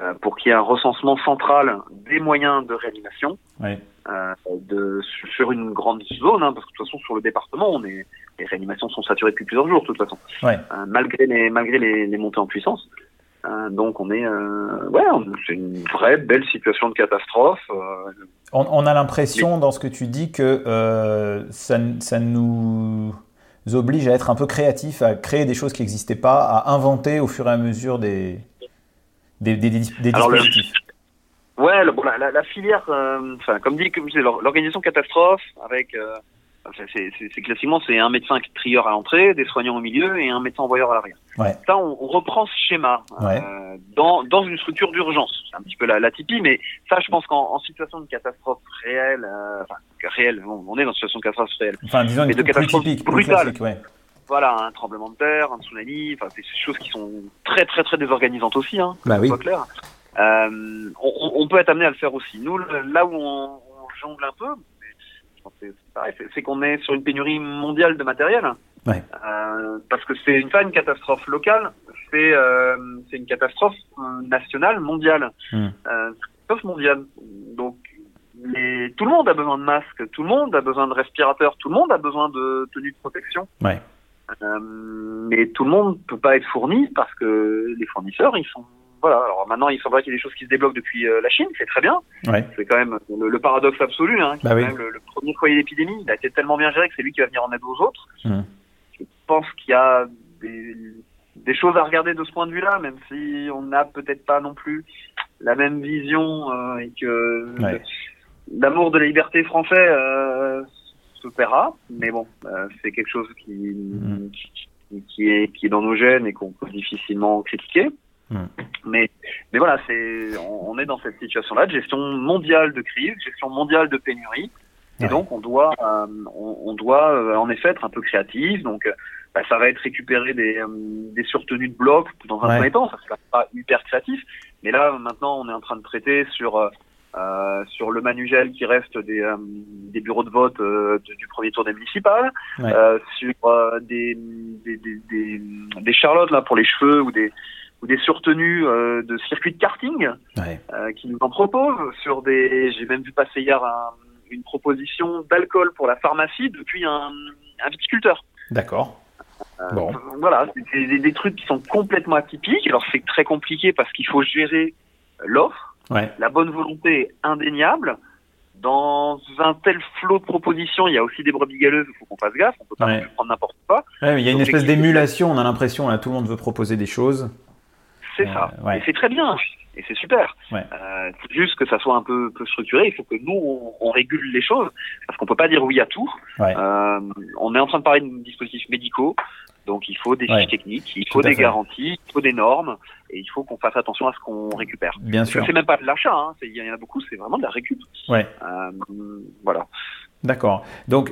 euh, pour qu'il y ait un recensement central des moyens de réanimation ouais. euh, de, sur une grande zone, hein, parce que de toute façon sur le département, on est, les réanimations sont saturées depuis plusieurs jours de toute façon, ouais. Malgré les malgré les, les montées en puissance. Euh, donc on est, euh, ouais, c'est une vraie belle situation de catastrophe. Euh. On, on, a l'impression dans ce que tu dis que ça, ça, nous oblige à être un peu créatifs, à créer des choses qui n'existaient pas, à inventer au fur et à mesure des, des, des, des dispositifs. ouais, bon, la, la, la, filière, enfin comme dit, l'organisation catastrophe avec c'est classiquement c'est un médecin trieur à l'entrée, des soignants au milieu et un médecin envoyeur à l'arrière. Ouais. Ça, on, on, reprend ce schéma ouais. euh, dans, dans une structure d'urgence. C'est un petit peu la, la typie, mais ça, je pense qu'en situation de catastrophe réelle, euh, enfin réelle, on, on, est dans une situation de catastrophe réelle. Enfin, disons mais de catastrophe typique, brutale. Ouais. voilà, un tremblement de terre, un tsunami, enfin, c'est des choses qui sont très, très, très désorganisantes aussi, hein, bah oui. clair. Euh, on, on, peut être amené à le faire aussi. Nous, là où on, on jongle un peu, c'est qu'on est sur une pénurie mondiale de matériel. Ouais. Euh, parce que c'est une, pas une catastrophe locale, c'est euh, une catastrophe euh, nationale, mondiale. Mmh. Euh, catastrophe mondiale. Donc, les, tout le monde a besoin de masques, tout le monde a besoin de respirateurs, tout le monde a besoin de tenues de protection. Ouais. Euh, mais tout le monde peut pas être fourni parce que les fournisseurs, ils sont voilà. Alors maintenant, il semblerait qu'il y ait des choses qui se débloquent depuis euh, la Chine, c'est très bien. Ouais. C'est quand même le, le paradoxe absolu. Hein, qui Bah est oui. quand même le, le premier foyer d'épidémie. Il a été tellement bien géré que c'est lui qui va venir en aide aux autres. Mmh. Je pense qu'il y a des, des choses à regarder de ce point de vue-là, même si on n'a peut-être pas non plus la même vision euh, et que Ouais. l'amour de la liberté français euh, se paiera. Mais bon, euh, c'est quelque chose qui, qui, qui est, qui est dans nos gènes et qu'on peut difficilement critiquer. Mhm. Mais, mais voilà, c'est, on, on est dans cette situation-là de gestion mondiale de crise, gestion mondiale de pénurie. Et donc, on doit, euh, on, on doit euh, en effet être un peu créatif. Donc, euh, bah, ça va être récupérer des, euh, des surtenues de blocs dans un Ouais. premier temps. Ça sera pas hyper créatif. Mais là, maintenant, on est en train de traiter sur sur le manugel qui reste des, euh, des bureaux de vote de- du premier tour des municipales, Ouais. euh, sur euh, des, des, des, des, des charlottes là pour les cheveux ou des ou des surtenues euh, de circuit de karting Ouais. euh, qui nous en proposent sur des j'ai même vu passer hier un- une proposition d'alcool pour la pharmacie depuis un, un viticulteur. D'accord. Bon. Voilà, c'est des, des trucs qui sont complètement atypiques. Alors c'est très compliqué parce qu'il faut gérer l'offre. Ouais. La bonne volonté est indéniable. Dans un tel flot de propositions, il y a aussi des brebis galeuses, il faut qu'on fasse gaffe, on peut pas Ouais. prendre n'importe quoi. Il y a une espèce d'émulation, on a l'impression, là, tout le monde veut proposer des choses. C'est Euh, ça. ouais. Et c'est très bien. Et c'est super. Ouais. Euh, juste que ça soit un peu, peu structuré. Il faut que nous, on, on régule les choses. Parce qu'on peut pas dire oui à tout. Ouais. Euh, on est en train de parler de dispositifs médicaux. Donc il faut des fiches techniques, il faut des fait. garanties, il faut des normes. Et il faut qu'on fasse attention à ce qu'on récupère. Bien sûr. C'est même pas de l'achat. Hein. Il y en a beaucoup, c'est vraiment de la récup. Ouais. Euh, voilà. D'accord. Donc,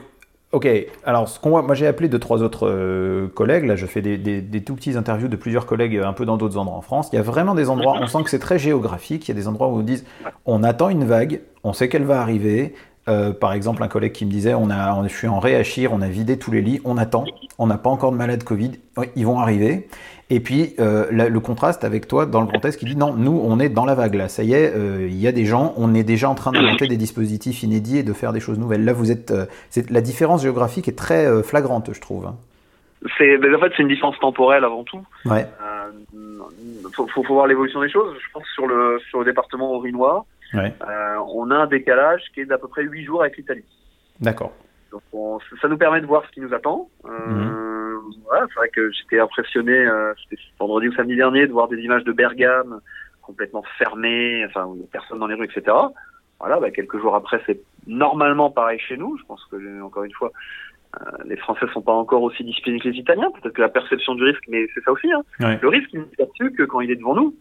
ok. Alors, ce qu'on moi j'ai appelé deux, trois autres euh, collègues. Là, je fais des, des- des tout petits interviews de plusieurs collègues euh, un peu dans d'autres endroits en France. Il y a vraiment des endroits, on sent que c'est très géographique. Il y a des endroits où on dit on attend une vague, on sait qu'elle va arriver. Euh, par exemple, un collègue qui me disait on a, je suis en réachir, on a vidé tous les lits, on attend, on n'a pas encore de malades Covid, ils vont arriver. Et puis euh, la- le contraste avec toi dans le Grand Est qui dit non, nous on est dans la vague là, ça y est, euh, il y a des gens, on est déjà en train d'inventer des dispositifs inédits et de faire des choses nouvelles. Là, vous êtes, la différence géographique est très flagrante, je trouve. hein. C'est, en fait, c'est une distance temporelle avant tout. Ouais, faut, faut, voir l'évolution des choses. Je pense sur le sur le département aurinois, ouais, euh, on a un décalage qui est d'à peu près 8 jours avec l'Italie. d'accord. Donc on- ça nous permet de voir ce qui nous attend. Euh, voilà, c'est vrai que j'étais impressionné, euh, c'était vendredi ou samedi dernier, de voir des images de Bergame complètement fermées, enfin où il y a personne dans les rues, etc. Voilà, bah, quelques jours après, c'est normalement pareil chez nous. Je pense que encore une fois, euh, les Français sont pas encore aussi disciplinés que les Italiens. Peut-être que la perception du risque, mais c'est ça aussi. Hein. Ouais, Le risque, il n'est perçu que quand il est devant nous.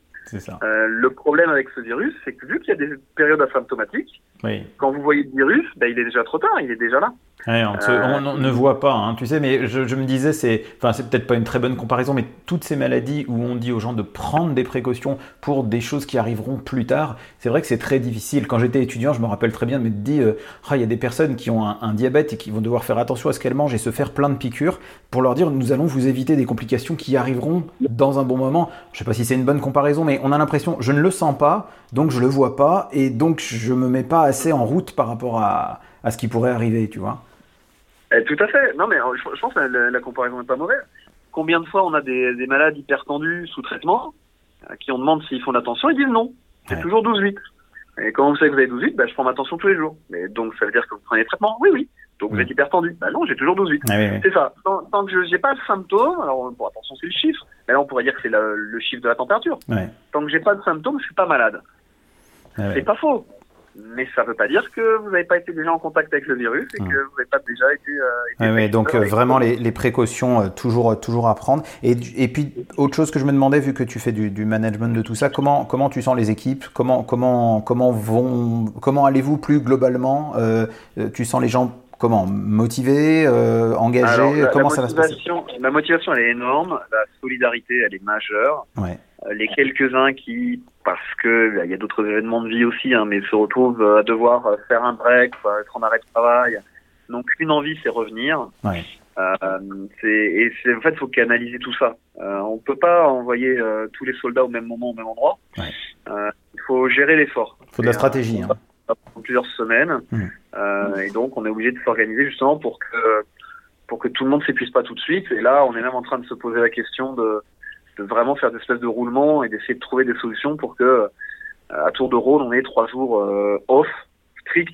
Euh, le problème avec ce virus, c'est que vu qu'il y a des périodes asymptomatiques, Oui. quand vous voyez le virus, bah, il est déjà trop tard, il est déjà là. Ouais, on, se- Euh, on- ne voit pas, hein, tu sais, mais je, je me disais, c'est, enfin, c'est peut-être pas une très bonne comparaison, mais toutes ces maladies où on dit aux gens de prendre des précautions pour des choses qui arriveront plus tard, c'est vrai que c'est très difficile. Quand j'étais étudiant, je me rappelle très bien de me dire, euh, ah, il y a des personnes qui ont un, un diabète et qui vont devoir faire attention à ce qu'elles mangent et se faire plein de piqûres pour leur dire, nous allons vous éviter des complications qui arriveront dans un bon moment. Je sais pas si c'est une bonne comparaison, mais on a l'impression, je ne le sens pas, donc je le vois pas, et donc je me mets pas assez en route par rapport à, à ce qui pourrait arriver, tu vois. Eh, tout à fait. Non, mais euh, je, je pense que la, la comparaison n'est pas mauvaise. Combien de fois on a des, des malades hyper tendus sous traitement à qui on demande s'ils font l'attention, ils disent non. C'est Ouais. toujours 12-8. Et quand vous savez que vous avez 12-8, bah, je prends ma tension tous les jours. Mais donc ça veut dire que vous prenez les traitements Oui, oui. Donc vous êtes hyper tendu. Bah non, j'ai toujours 12-8. Ah oui, oui. C'est ça. Tant, tant que je n'ai pas le symptôme, alors bon, attention, c'est le chiffre. Mais là, on pourrait dire que c'est le, le chiffre de la température. Ouais. Tant que j'ai pas de symptômes, je suis pas malade. Ah ouais. C'est pas faux. Mais ça veut pas dire que vous n'avez pas été déjà en contact avec le virus et Mm. que vous n'avez pas déjà été. euh, été ouais, donc euh, vraiment les, les précautions euh, toujours, euh, toujours à prendre. Et, et puis autre chose que je me demandais, vu que tu fais du, du management de tout ça, comment, comment tu sens les équipes? Comment, comment, comment, vont, comment allez-vous plus globalement? Tu sens les gens comment Motivé, engagé Comment ça va se passer La motivation, elle est énorme. La solidarité, elle est majeure. les quelques-uns qui, parce que il y a d'autres événements de vie aussi, hein, mais se retrouvent à devoir faire un break, être en arrêt de travail, n'ont qu'une envie, c'est revenir. Ouais. Euh, et c'est en fait, il faut canaliser tout ça. Euh, on peut pas envoyer euh, tous les soldats au même moment, au même endroit. Ouais. Euh, il faut gérer l'effort. Il faut de la stratégie. Hein. Plusieurs semaines, mmh. Euh, et donc on est obligé de s'organiser justement pour que pour que tout le monde s'épuise pas tout de suite. Et là, on est même en train de se poser la question de, de vraiment faire des espèces de roulement et d'essayer de trouver des solutions pour que à tour de rôle, on ait trois jours off strict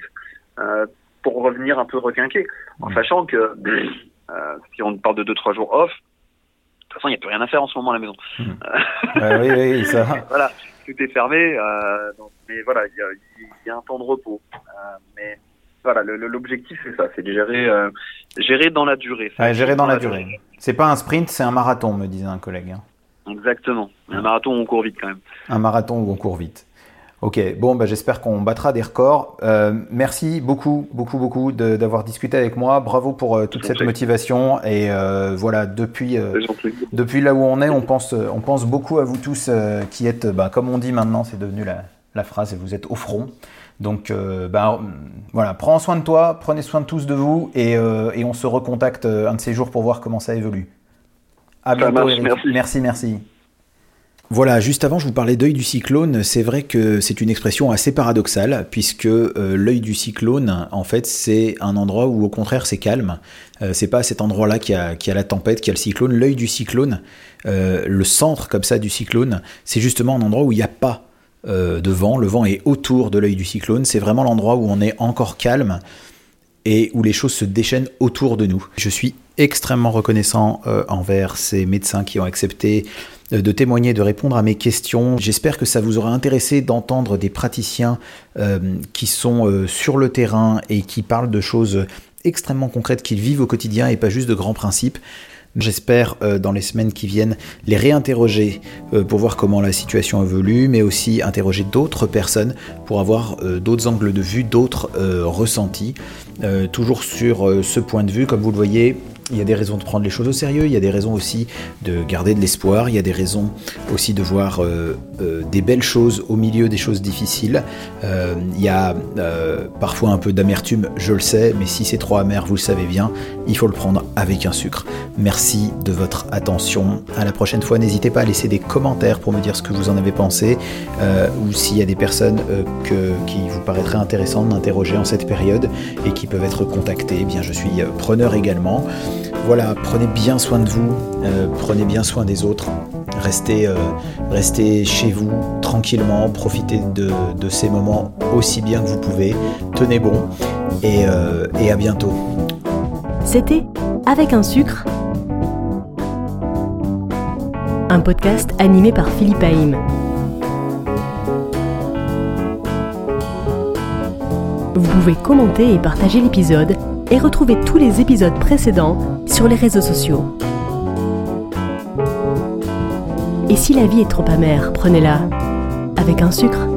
pour revenir un peu requinqué, en mmh. sachant que euh, si on parle de 2-3 jours off, de toute façon, il n'y a plus rien à faire en ce moment à la maison. Mmh. oui, oui, ça. <laughs> voilà, tout est fermé. Euh, donc, mais voilà, il y, y a, un temps de repos. Euh, mais voilà, l'objectif c'est ça, c'est de gérer, euh, gérer dans la durée. Ouais, gérer dans, la, durée. C'est pas un sprint, c'est un marathon, me disait un collègue. Hein. Exactement. Un marathon où on court vite quand même. Un marathon où on court vite. Ok, bon, bah, j'espère qu'on battra des records. Euh, merci beaucoup, beaucoup, beaucoup d'avoir discuté avec moi. Bravo pour euh, toute cette motivation. Et euh, voilà, depuis, depuis là où on est, on pense, on pense beaucoup à vous tous qui êtes, bah, comme on dit maintenant, c'est devenu la, la, phrase, et vous êtes au front. Donc bah, voilà, prends soin de toi, prenez soin de tous de vous, et, et on se recontacte un de ces jours pour voir comment ça évolue. À bientôt, Merci, merci. merci. Voilà, juste avant, je vous parlais d'œil du cyclone. C'est vrai que c'est une expression assez paradoxale, puisque euh, l'œil du cyclone, en fait, c'est un endroit où, au contraire, c'est calme. Euh, c'est pas cet endroit-là qui a, qui a la tempête, qui a le cyclone. L'œil du cyclone, euh, le centre comme ça du cyclone, c'est justement un endroit où il n'y a pas de vent. Le vent est autour de l'œil du cyclone. C'est vraiment l'endroit où on est encore calme et où les choses se déchaînent autour de nous. Je suis extrêmement reconnaissant envers ces médecins qui ont accepté euh, de témoigner, de répondre à mes questions. J'espère que ça vous aura intéressé d'entendre des praticiens euh, qui sont euh, sur le terrain et qui parlent de choses extrêmement concrètes qu'ils vivent au quotidien et pas juste de grands principes. J'espère dans les semaines qui viennent les réinterroger pour voir comment la situation évolue, mais aussi interroger d'autres personnes pour avoir d'autres angles de vue, d'autres ressentis. toujours sur ce point de vue, comme vous le voyez, il y a des raisons de prendre les choses au sérieux, il y a des raisons aussi de garder de l'espoir, il y a des raisons aussi de voir euh, euh, des belles choses au milieu des choses difficiles. Euh, il y a parfois un peu d'amertume, je le sais, mais si c'est trop amer, vous le savez bien, il faut le prendre avec un sucre. Merci de votre attention. À la prochaine fois, n'hésitez pas à laisser des commentaires pour me dire ce que vous en avez pensé, ou s'il y a des personnes qui vous paraîtraient intéressantes d'interroger en cette période et qui peuvent être contactées, eh bien je suis preneur également. Voilà, prenez bien soin de vous, euh, prenez bien soin des autres, restez, euh, chez vous tranquillement, profitez de, ces moments aussi bien que vous pouvez, tenez bon et, euh, et à bientôt. C'était Avec un sucre, un podcast animé par Philippe Haïm. Vous pouvez commenter et partager l'épisode et retrouver tous les épisodes précédents sur les réseaux sociaux. Et si la vie est trop amère, prenez-la avec un sucre.